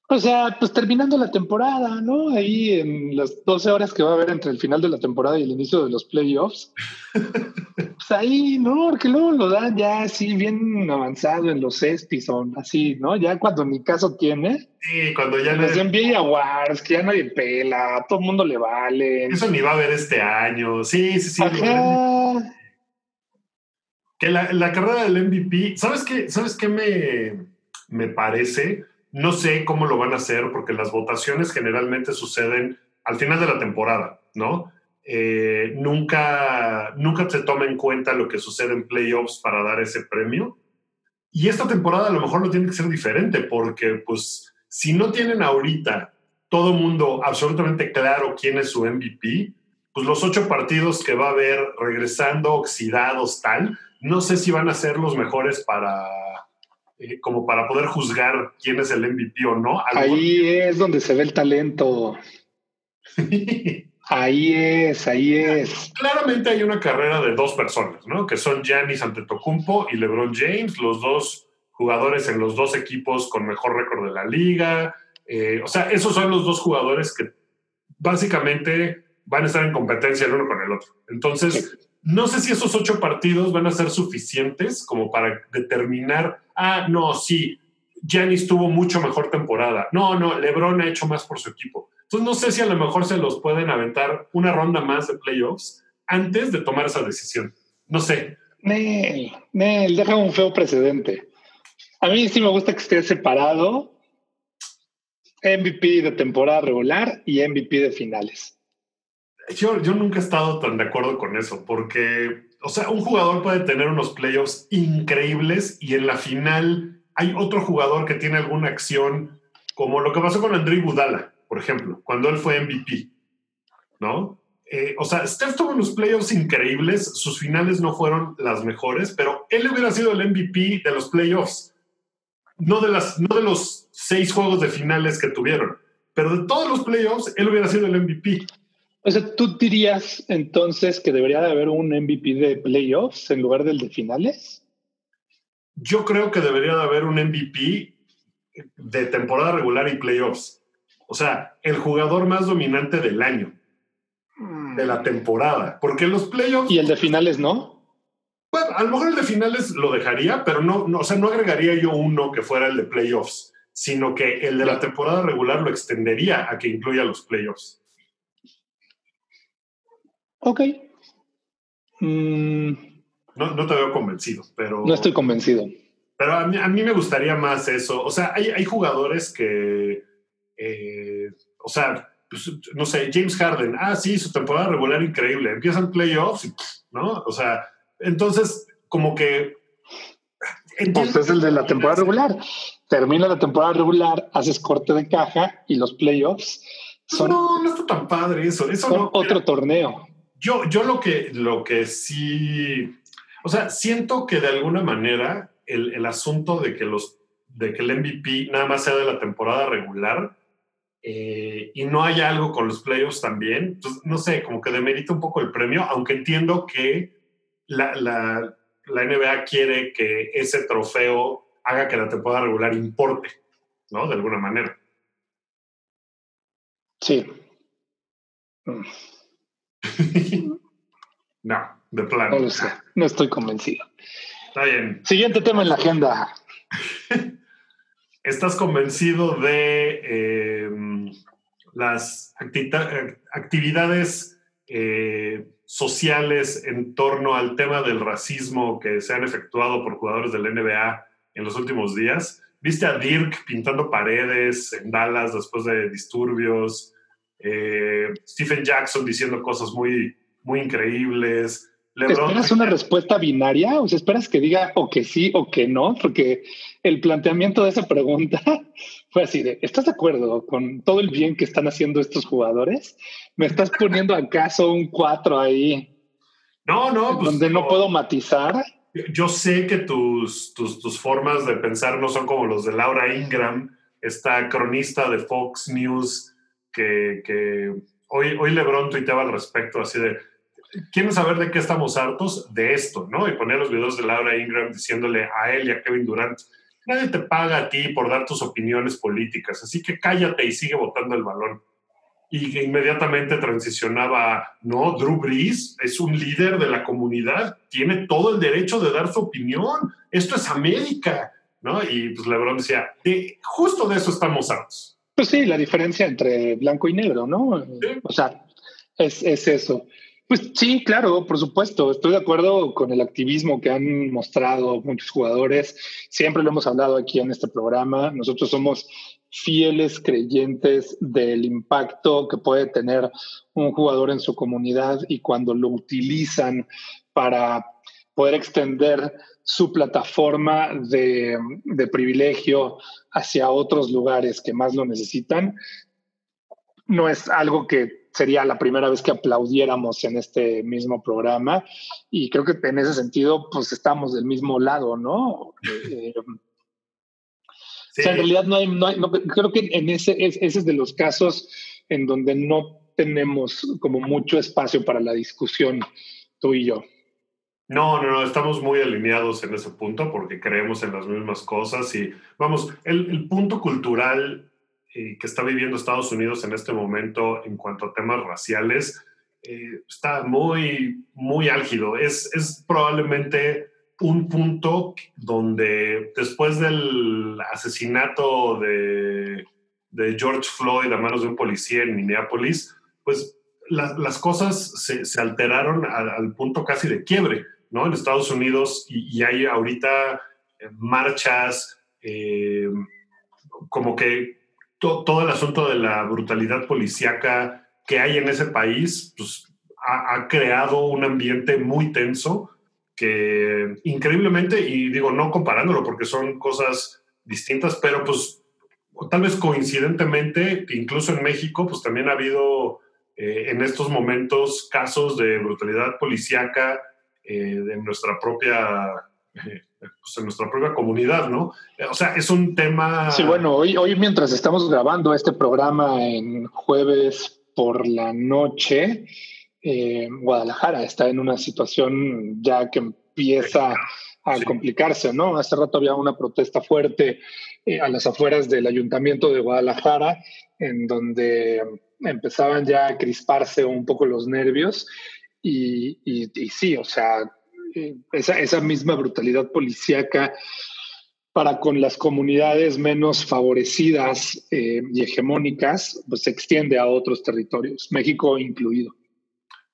O sea, pues terminando la temporada, ¿no? Ahí en las 12 horas que va a haber entre el final de la temporada y el inicio de los playoffs. pues ahí, ¿no? Porque luego lo dan ya así bien avanzado en los cespis o así, ¿no? Ya cuando mi caso tiene, Sí, cuando ya los no- NBA Awards, que ya nadie pela, a todo el mundo le vale. Eso ni va a haber este año. Sí, sí, sí. Ajá. Que la, la carrera del MVP, ¿sabes qué, ¿Sabes qué me, me parece? No sé cómo lo van a hacer porque las votaciones generalmente suceden al final de la temporada, ¿no? Eh, nunca, nunca se toma en cuenta lo que sucede en playoffs para dar ese premio. Y esta temporada a lo mejor no tiene que ser diferente porque, pues, si no tienen ahorita todo mundo absolutamente claro quién es su MVP, pues los ocho partidos que va a haber regresando oxidados tal, no sé si van a ser los mejores para eh, como para poder juzgar quién es el MVP o no. Ahí es donde se ve el talento. Ahí es, ahí es. Claramente hay una carrera de dos personas, ¿no? Que son Giannis Antetokounmpo y LeBron James, los dos jugadores en los dos equipos con mejor récord de la liga. Eh, o sea, esos son los dos jugadores que básicamente van a estar en competencia el uno con el otro. Entonces, no sé si esos ocho partidos van a ser suficientes como para determinar, ah, no, sí, Giannis tuvo mucho mejor temporada. No, no, LeBron ha hecho más por su equipo. Entonces, no sé si a lo mejor se los pueden aventar una ronda más de playoffs antes de tomar esa decisión. No sé. Nel, Nel, deja un feo precedente. A mí sí me gusta que esté separado MVP de temporada regular y MVP de finales. Yo, yo nunca he estado tan de acuerdo con eso, porque, o sea, un jugador puede tener unos playoffs increíbles y en la final hay otro jugador que tiene alguna acción, como lo que pasó con André Budala, por ejemplo, cuando él fue MVP, ¿no? Eh, o sea, Steph tuvo unos playoffs increíbles, sus finales no fueron las mejores, pero él hubiera sido el MVP de los playoffs, no de, las, no de los seis juegos de finales que tuvieron, pero de todos los playoffs, él hubiera sido el MVP. O sea, ¿tú dirías entonces que debería de haber un MVP de playoffs en lugar del de finales? Yo creo que debería de haber un MVP de temporada regular y playoffs. O sea, el jugador más dominante del año, de la temporada. Porque los playoffs, ¿Y el de finales no? bueno, a lo mejor el de finales lo dejaría, pero no, no, o sea, no agregaría yo uno que fuera el de playoffs, sino que el de la temporada regular lo extendería a que incluya los playoffs. Ok. Mm, no, no te veo convencido, pero... No estoy convencido. Pero a mí, a mí me gustaría más eso. O sea, hay, hay jugadores que, eh, o sea, pues, no sé, James Harden, ah, sí, su temporada regular increíble, empiezan playoffs, y, ¿no? O sea, entonces, como que... Pues es el de la temporada regular. Termina la temporada regular, haces corte de caja y los playoffs son... No, no está tan padre eso. eso son no, otro torneo. Yo, yo lo, que, lo que sí... O sea, siento que de alguna manera el, el, asunto de que, los, de que el MVP nada más sea de la temporada regular eh, y no haya algo con los playoffs también, pues, no sé, como que demerita un poco el premio, aunque entiendo que la, la, la NBA quiere que ese trofeo haga que la temporada regular importe, ¿no? De alguna manera. Sí. no, de plano. No lo sé, no estoy convencido. Está bien. Siguiente tema en la agenda. ¿Estás convencido de eh, las actividades eh, sociales en torno al tema del racismo que se han efectuado por jugadores del NBA en los últimos días? ¿Viste a Dirk pintando paredes en Dallas después de disturbios? Eh, Stephen Jackson diciendo cosas muy, muy increíbles. LeBron, ¿Esperas una respuesta binaria? O sea, ¿esperas que diga o que sí o que no? Porque el planteamiento de esa pregunta fue así de, ¿estás de acuerdo con todo el bien que están haciendo estos jugadores? ¿Me estás poniendo acaso un 4 ahí? No, no. Pues, donde no, no puedo matizar. Yo sé que tus, tus, tus formas de pensar no son como los de Laura Ingram, esta cronista de Fox News que, que hoy, hoy LeBron tuiteaba al respecto, así de, ¿quieren saber de qué estamos hartos? De esto, ¿no? Y ponía los videos de Laura Ingram diciéndole a él y a Kevin Durant, nadie te paga a ti por dar tus opiniones políticas, así que cállate y sigue votando el balón. Y inmediatamente transicionaba, no, Drew Brees es un líder de la comunidad, tiene todo el derecho de dar su opinión, esto es América, ¿no? Y pues LeBron decía, de, justo de eso estamos hartos. Pues sí, la diferencia entre blanco y negro, ¿no? ¿Sí? O sea, es, es eso. Pues sí, claro, por supuesto. Estoy de acuerdo con el activismo que han mostrado muchos jugadores. Siempre lo hemos hablado aquí en este programa. Nosotros somos fieles creyentes del impacto que puede tener un jugador en su comunidad y cuando lo utilizan para poder extender su plataforma de, de privilegio hacia otros lugares que más lo necesitan, no es algo que sería la primera vez que aplaudiéramos en este mismo programa y creo que en ese sentido pues estamos del mismo lado, ¿no? Eh, sí. o sea, en realidad no hay, no hay no, creo que en ese, es, ese es de los casos en donde no tenemos como mucho espacio para la discusión tú y yo. No, no, no, estamos muy alineados en ese punto porque creemos en las mismas cosas y vamos, el, el punto cultural eh, que está viviendo Estados Unidos en este momento en cuanto a temas raciales eh, está muy, muy álgido. Es, es probablemente un punto donde después del asesinato de, de, George Floyd a manos de un policía en Minneapolis, pues la, las cosas se, se alteraron al, al, punto casi de quiebre, ¿no? En Estados Unidos y, y hay ahorita marchas, eh, como que to, todo el asunto de la brutalidad policíaca que hay en ese país, pues ha, ha, creado un ambiente muy tenso que increíblemente, y digo, no comparándolo porque son cosas distintas, pero pues tal vez coincidentemente, incluso en México, pues también ha habido eh, en estos momentos casos de brutalidad policíaca eh, de nuestra propia eh, pues en nuestra propia comunidad, ¿no? O sea, es un tema... Sí, bueno, hoy, hoy mientras estamos grabando este programa en jueves por la noche, eh, Guadalajara está en una situación ya que empieza a sí. complicarse, ¿no? Hace rato había una protesta fuerte eh, a las afueras del ayuntamiento de Guadalajara, en donde empezaban ya a crisparse un poco los nervios y, y, y sí, o sea, esa, esa misma brutalidad policíaca para con las comunidades menos favorecidas eh, y hegemónicas, pues se extiende a otros territorios, México incluido.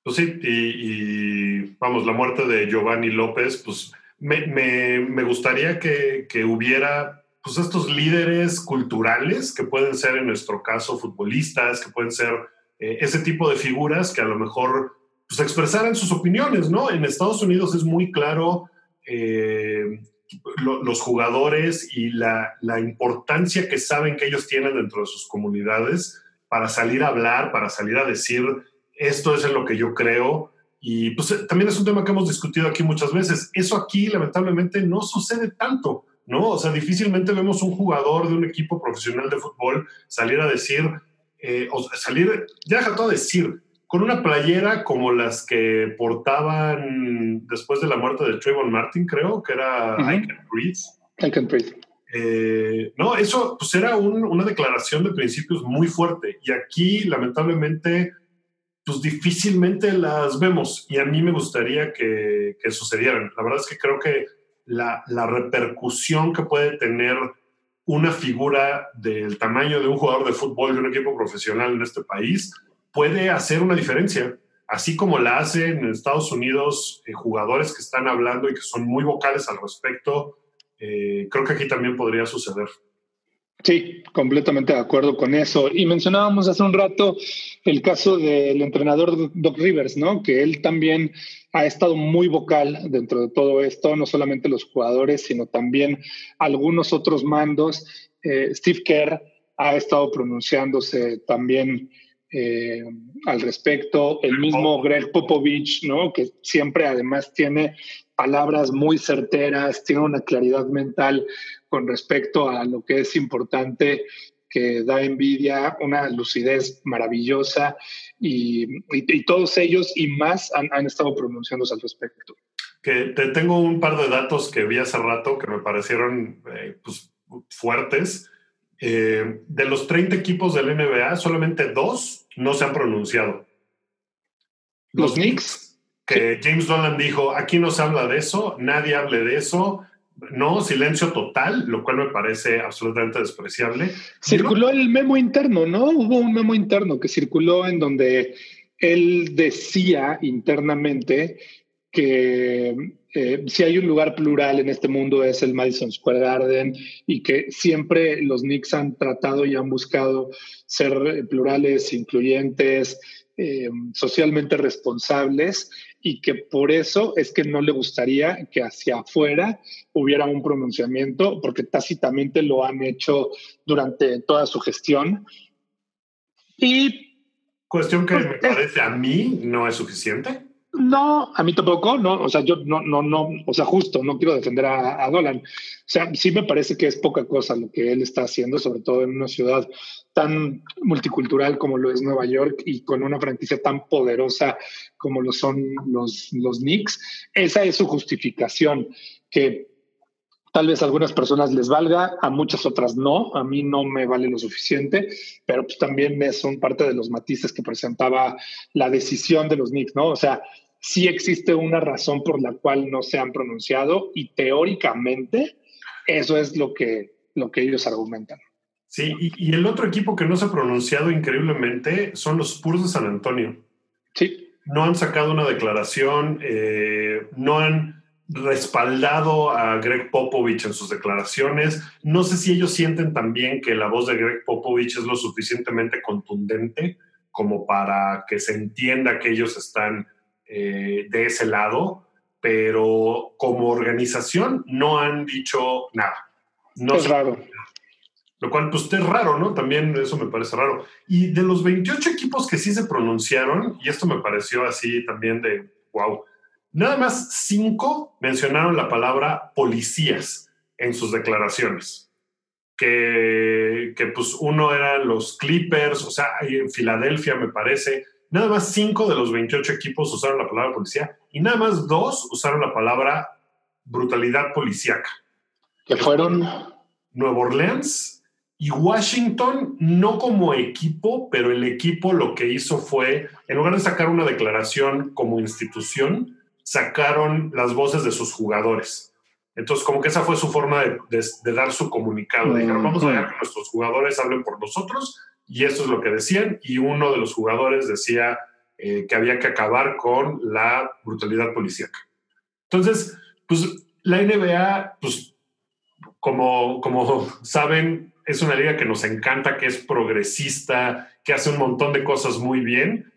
Pues sí, y, vamos, la muerte de Giovanni López, pues me, me, gustaría que, que, hubiera pues estos líderes culturales que pueden ser en nuestro caso futbolistas, que pueden ser eh, ese tipo de figuras que a lo mejor pues expresaran sus opiniones, ¿no? En Estados Unidos es muy claro eh, los jugadores y la, importancia que saben que ellos tienen dentro de sus comunidades para salir a hablar, para salir a decir esto es en lo que yo creo. Y pues también es un tema que hemos discutido aquí muchas veces. Eso aquí lamentablemente no sucede tanto, ¿no? O sea, difícilmente vemos un jugador de un equipo profesional de fútbol salir a decir, eh, o salir, ya deja todo decir, con una playera como las que portaban después de la muerte de Trayvon Martin, creo, que era I Can Breathe. I Can Breathe. Eh, no, eso pues era una declaración de principios muy fuerte y aquí lamentablemente pues difícilmente las vemos y a mí me gustaría que, que sucedieran. La verdad es que creo que la, la, repercusión que puede tener una figura del tamaño de un jugador de fútbol de un equipo profesional en este país puede hacer una diferencia. Así como la hacen en Estados Unidos eh, jugadores que están hablando y que son muy vocales al respecto, eh, creo que aquí también podría suceder. Sí, completamente de acuerdo con eso. Y mencionábamos hace un rato el caso del entrenador Doc Rivers, ¿no? Que él también ha estado muy vocal dentro de todo esto, no solamente los jugadores, sino también algunos otros mandos. Eh, Steve Kerr ha estado pronunciándose también eh, al respecto. El mismo Greg Popovich, ¿no? Que siempre además tiene palabras muy certeras, tiene una claridad mental con respecto a lo que es importante que da envidia, una lucidez maravillosa y, todos ellos y más han, estado pronunciándose al respecto. Que te tengo un par de datos que vi hace rato que me parecieron eh, pues, fuertes. Eh, de los 30 equipos del NBA, solamente dos no se han pronunciado. Los, Knicks. Que James Dolan dijo, aquí no se habla de eso, nadie hable de eso, no, silencio total, lo cual me parece absolutamente despreciable. Circuló el memo interno, ¿no? Hubo un memo interno que circuló en donde él decía internamente que eh, si hay un lugar plural en este mundo es el Madison Square Garden y que siempre los Knicks han tratado y han buscado ser plurales, incluyentes, eh, socialmente responsables y que por eso es que no le gustaría que hacia afuera hubiera un pronunciamiento, porque tácitamente lo han hecho durante toda su gestión. Y... Cuestión que pues, me parece a mí no es suficiente. No, a mí tampoco, no, o sea, yo no, no, no, o sea, justo, no quiero defender a, a, Dolan. O sea, sí me parece que es poca cosa lo que él está haciendo, sobre todo en una ciudad tan multicultural como lo es Nueva York y con una franquicia tan poderosa como lo son los, los Knicks. Esa es su justificación, que tal vez a algunas personas les valga, a muchas otras no, a mí no me vale lo suficiente, pero pues también son parte de los matices que presentaba la decisión de los Knicks, ¿no? O sea, sí existe una razón por la cual no se han pronunciado y teóricamente eso es lo que, lo que ellos argumentan. Sí, y, el otro equipo que no se ha pronunciado increíblemente son los Spurs de San Antonio. Sí. No han sacado una declaración, eh, no han respaldado a Greg Popovich en sus declaraciones. No sé si ellos sienten también que la voz de Greg Popovich es lo suficientemente contundente como para que se entienda que ellos están eh, de ese lado, pero como organización no han dicho nada. No es raro. Lo cual, pues, es raro, ¿no? También eso me parece raro. Y de los 28 equipos que sí se pronunciaron, y esto me pareció así también de, wow, nada más cinco mencionaron la palabra policías en sus declaraciones. Que, que pues uno eran los Clippers, o sea, en Filadelfia me parece, nada más cinco de los 28 equipos usaron la palabra policía y nada más dos usaron la palabra brutalidad policíaca. Que fueron Nueva Orleans y Washington, no como equipo, pero el equipo lo que hizo fue, en lugar de sacar una declaración como institución, sacaron las voces de sus jugadores. Entonces, como que esa fue su forma de, dar su comunicado. Dijeron, vamos a dejar que nuestros jugadores hablen por nosotros, y eso es lo que decían. Y uno de los jugadores decía, eh, que había que acabar con la brutalidad policíaca. Entonces, pues la NBA, pues como, como saben, es una liga que nos encanta, que es progresista, que hace un montón de cosas muy bien.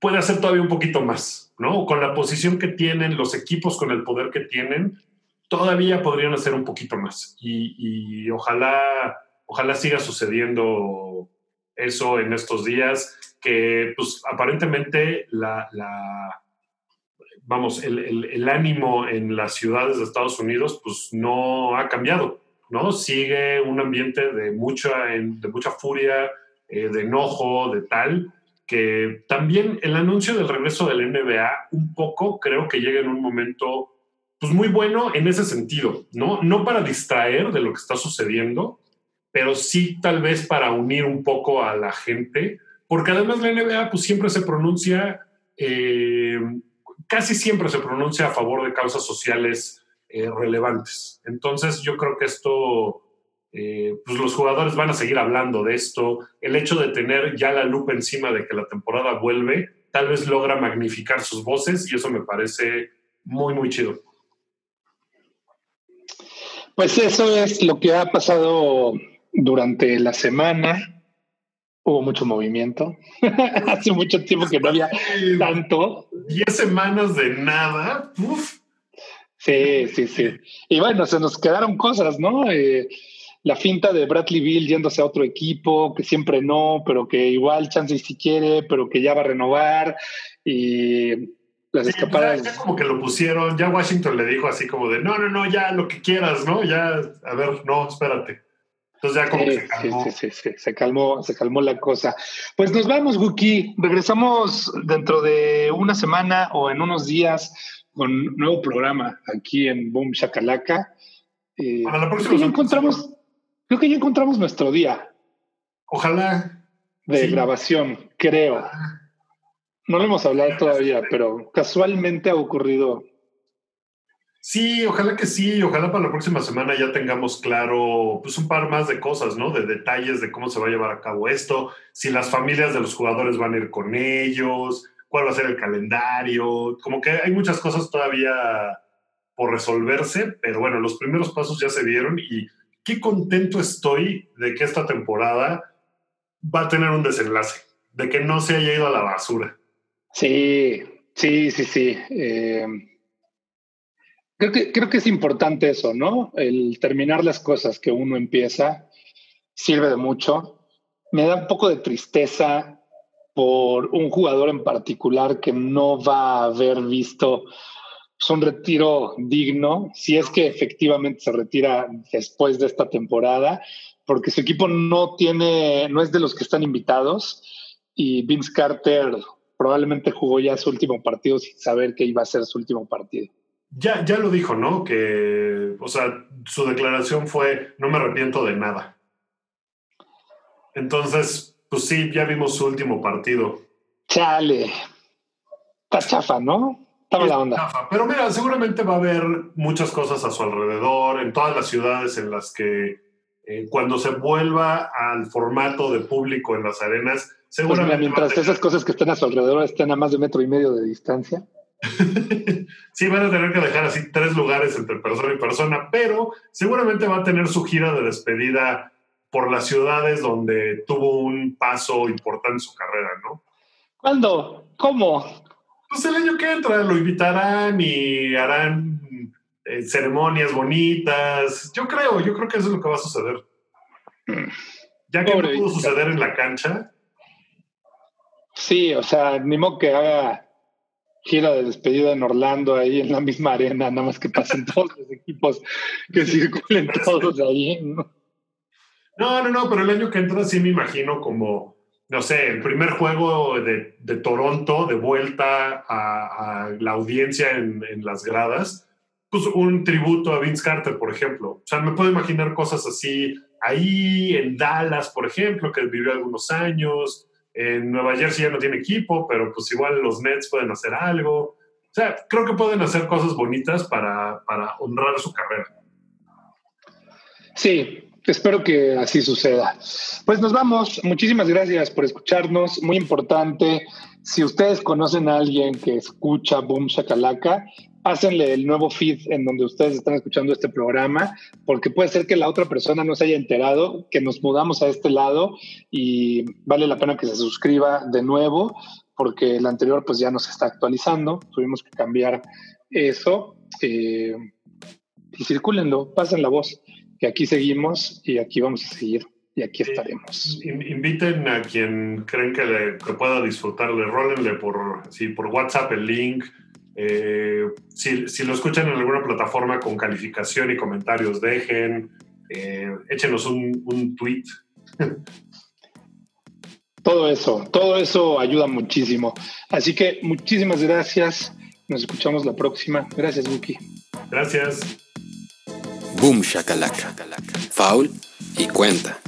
Puede hacer todavía un poquito más, ¿no? Con la posición que tienen, los equipos con el poder que tienen, todavía podrían hacer un poquito más. Y, ojalá, ojalá siga sucediendo eso en estos días, que pues aparentemente la, vamos, el, ánimo en las ciudades de Estados Unidos pues no ha cambiado, ¿no? Sigue un ambiente de mucha, de mucha furia, eh, de enojo, de tal, que también el anuncio del regreso del NBA un poco creo que llega en un momento pues muy bueno en ese sentido, ¿no? No para distraer de lo que está sucediendo, pero sí tal vez para unir un poco a la gente, porque además la NBA pues siempre se pronuncia, eh, casi siempre se pronuncia a favor de causas sociales eh, relevantes. Entonces yo creo que esto, eh, pues los jugadores van a seguir hablando de esto, el hecho de tener ya la lupa encima de que la temporada vuelve, tal vez logra magnificar sus voces y eso me parece muy, muy chido. Pues eso es lo que ha pasado durante la semana. Hubo mucho movimiento. Hace mucho tiempo que no había tanto. Diez semanas de nada. Sí, sí, sí. Y bueno, se nos quedaron cosas, ¿no? Eh, la finta de Bradley Bill yéndose a otro equipo, que siempre no, pero que igual chance si quiere, pero que ya va a renovar. Y las escapadas. Ya, como que lo pusieron, ya Washington le dijo así como de, no, no, no, ya lo que quieras, ¿no? Ya, a ver, no, espérate. Entonces ya como que se calmó. Sí, sí, sí, se calmó, se calmó la cosa. Pues nos vamos, Wookie. Regresamos dentro de una semana o en unos días con un nuevo programa aquí en Boom Shakalaka. Eh, Para la próxima ya encontramos, creo que ya encontramos nuestro día. Ojalá. De grabación, creo. Ah. No lo hemos hablado todavía, pero casualmente ha ocurrido. Sí, ojalá que sí, ojalá para la próxima semana ya tengamos claro pues un par más de cosas, ¿no? De detalles de cómo se va a llevar a cabo esto, si las familias de los jugadores van a ir con ellos, cuál va a ser el calendario, como que hay muchas cosas todavía por resolverse, pero bueno, los primeros pasos ya se dieron y qué contento estoy de que esta temporada va a tener un desenlace, de que no se haya ido a la basura. Sí, sí, sí, sí. Eh, creo, que, creo que es importante eso, ¿no? El terminar las cosas que uno empieza sirve de mucho. Me da un poco de tristeza por un jugador en particular que no va a haber visto pues, un retiro digno, si es que efectivamente se retira después de esta temporada, porque su equipo no tiene, no es de los que están invitados y Vince Carter probablemente jugó ya su último partido sin saber que iba a ser su último partido. Ya, ya lo dijo, ¿no? Que, o sea, su declaración fue, no me arrepiento de nada. Entonces, pues sí, ya vimos su último partido. Chale. Está chafa, ¿no? Está la onda. Pero mira, seguramente va a haber muchas cosas a su alrededor, en todas las ciudades en las que eh, cuando se vuelva al formato de público en las arenas, Seguramente pues mientras esas cosas que están a su alrededor estén a más de metro y medio de distancia. sí, van a tener que dejar así tres lugares entre persona y persona, pero seguramente va a tener su gira de despedida por las ciudades donde tuvo un paso importante en su carrera, ¿no? ¿Cuándo? ¿Cómo? Pues el año que entra lo invitarán y harán eh, ceremonias bonitas. Yo creo, yo creo que eso es lo que va a suceder. Ya que no pudo suceder en la cancha, Sí, o sea, ni modo que haga gira de despedida en Orlando ahí en la misma arena, nada más que pasen todos los equipos que circulen todos ahí. ¿no? no, no, pero el año que entra sí me imagino como, no sé, el primer juego de, Toronto de vuelta a, la audiencia en, en, las gradas, pues un tributo a Vince Carter, por ejemplo. O sea, me puedo imaginar cosas así ahí en Dallas, por ejemplo, que vivió algunos años en Nueva Jersey ya no tiene equipo, pero pues igual los Nets pueden hacer algo. O sea, creo que pueden hacer cosas bonitas para, honrar su carrera. Sí, Espero que así suceda. Pues nos vamos. Muchísimas gracias por escucharnos. Muy importante, si ustedes conocen a alguien que escucha Boom Shakalaka, pásenle el nuevo feed en donde ustedes están escuchando este programa, porque puede ser que la otra persona no se haya enterado que nos mudamos a este lado y vale la pena que se suscriba de nuevo, porque el anterior pues ya nos está actualizando, tuvimos que cambiar eso. Eh, y circúlenlo, pasen la voz, que aquí seguimos y aquí vamos a seguir y aquí estaremos. Inviten a quien creen que, le, que pueda disfrutarle, rólenle por, sí, por WhatsApp el link. Eh, si, si, lo escuchan en alguna plataforma con calificación y comentarios, dejen, eh, échenos un, un tweet. todo eso, todo eso ayuda muchísimo. Así que muchísimas gracias. Nos escuchamos la próxima. Gracias, Buki. Gracias. Boom Shakalaka. Foul y cuenta.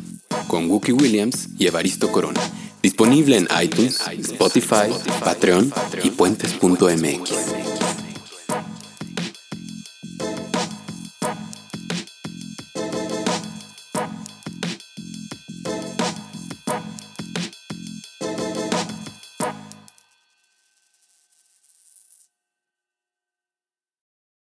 Con Wookie Williams y Evaristo Corona. Disponible en iTunes, Spotify, Patreon y puentes.mx.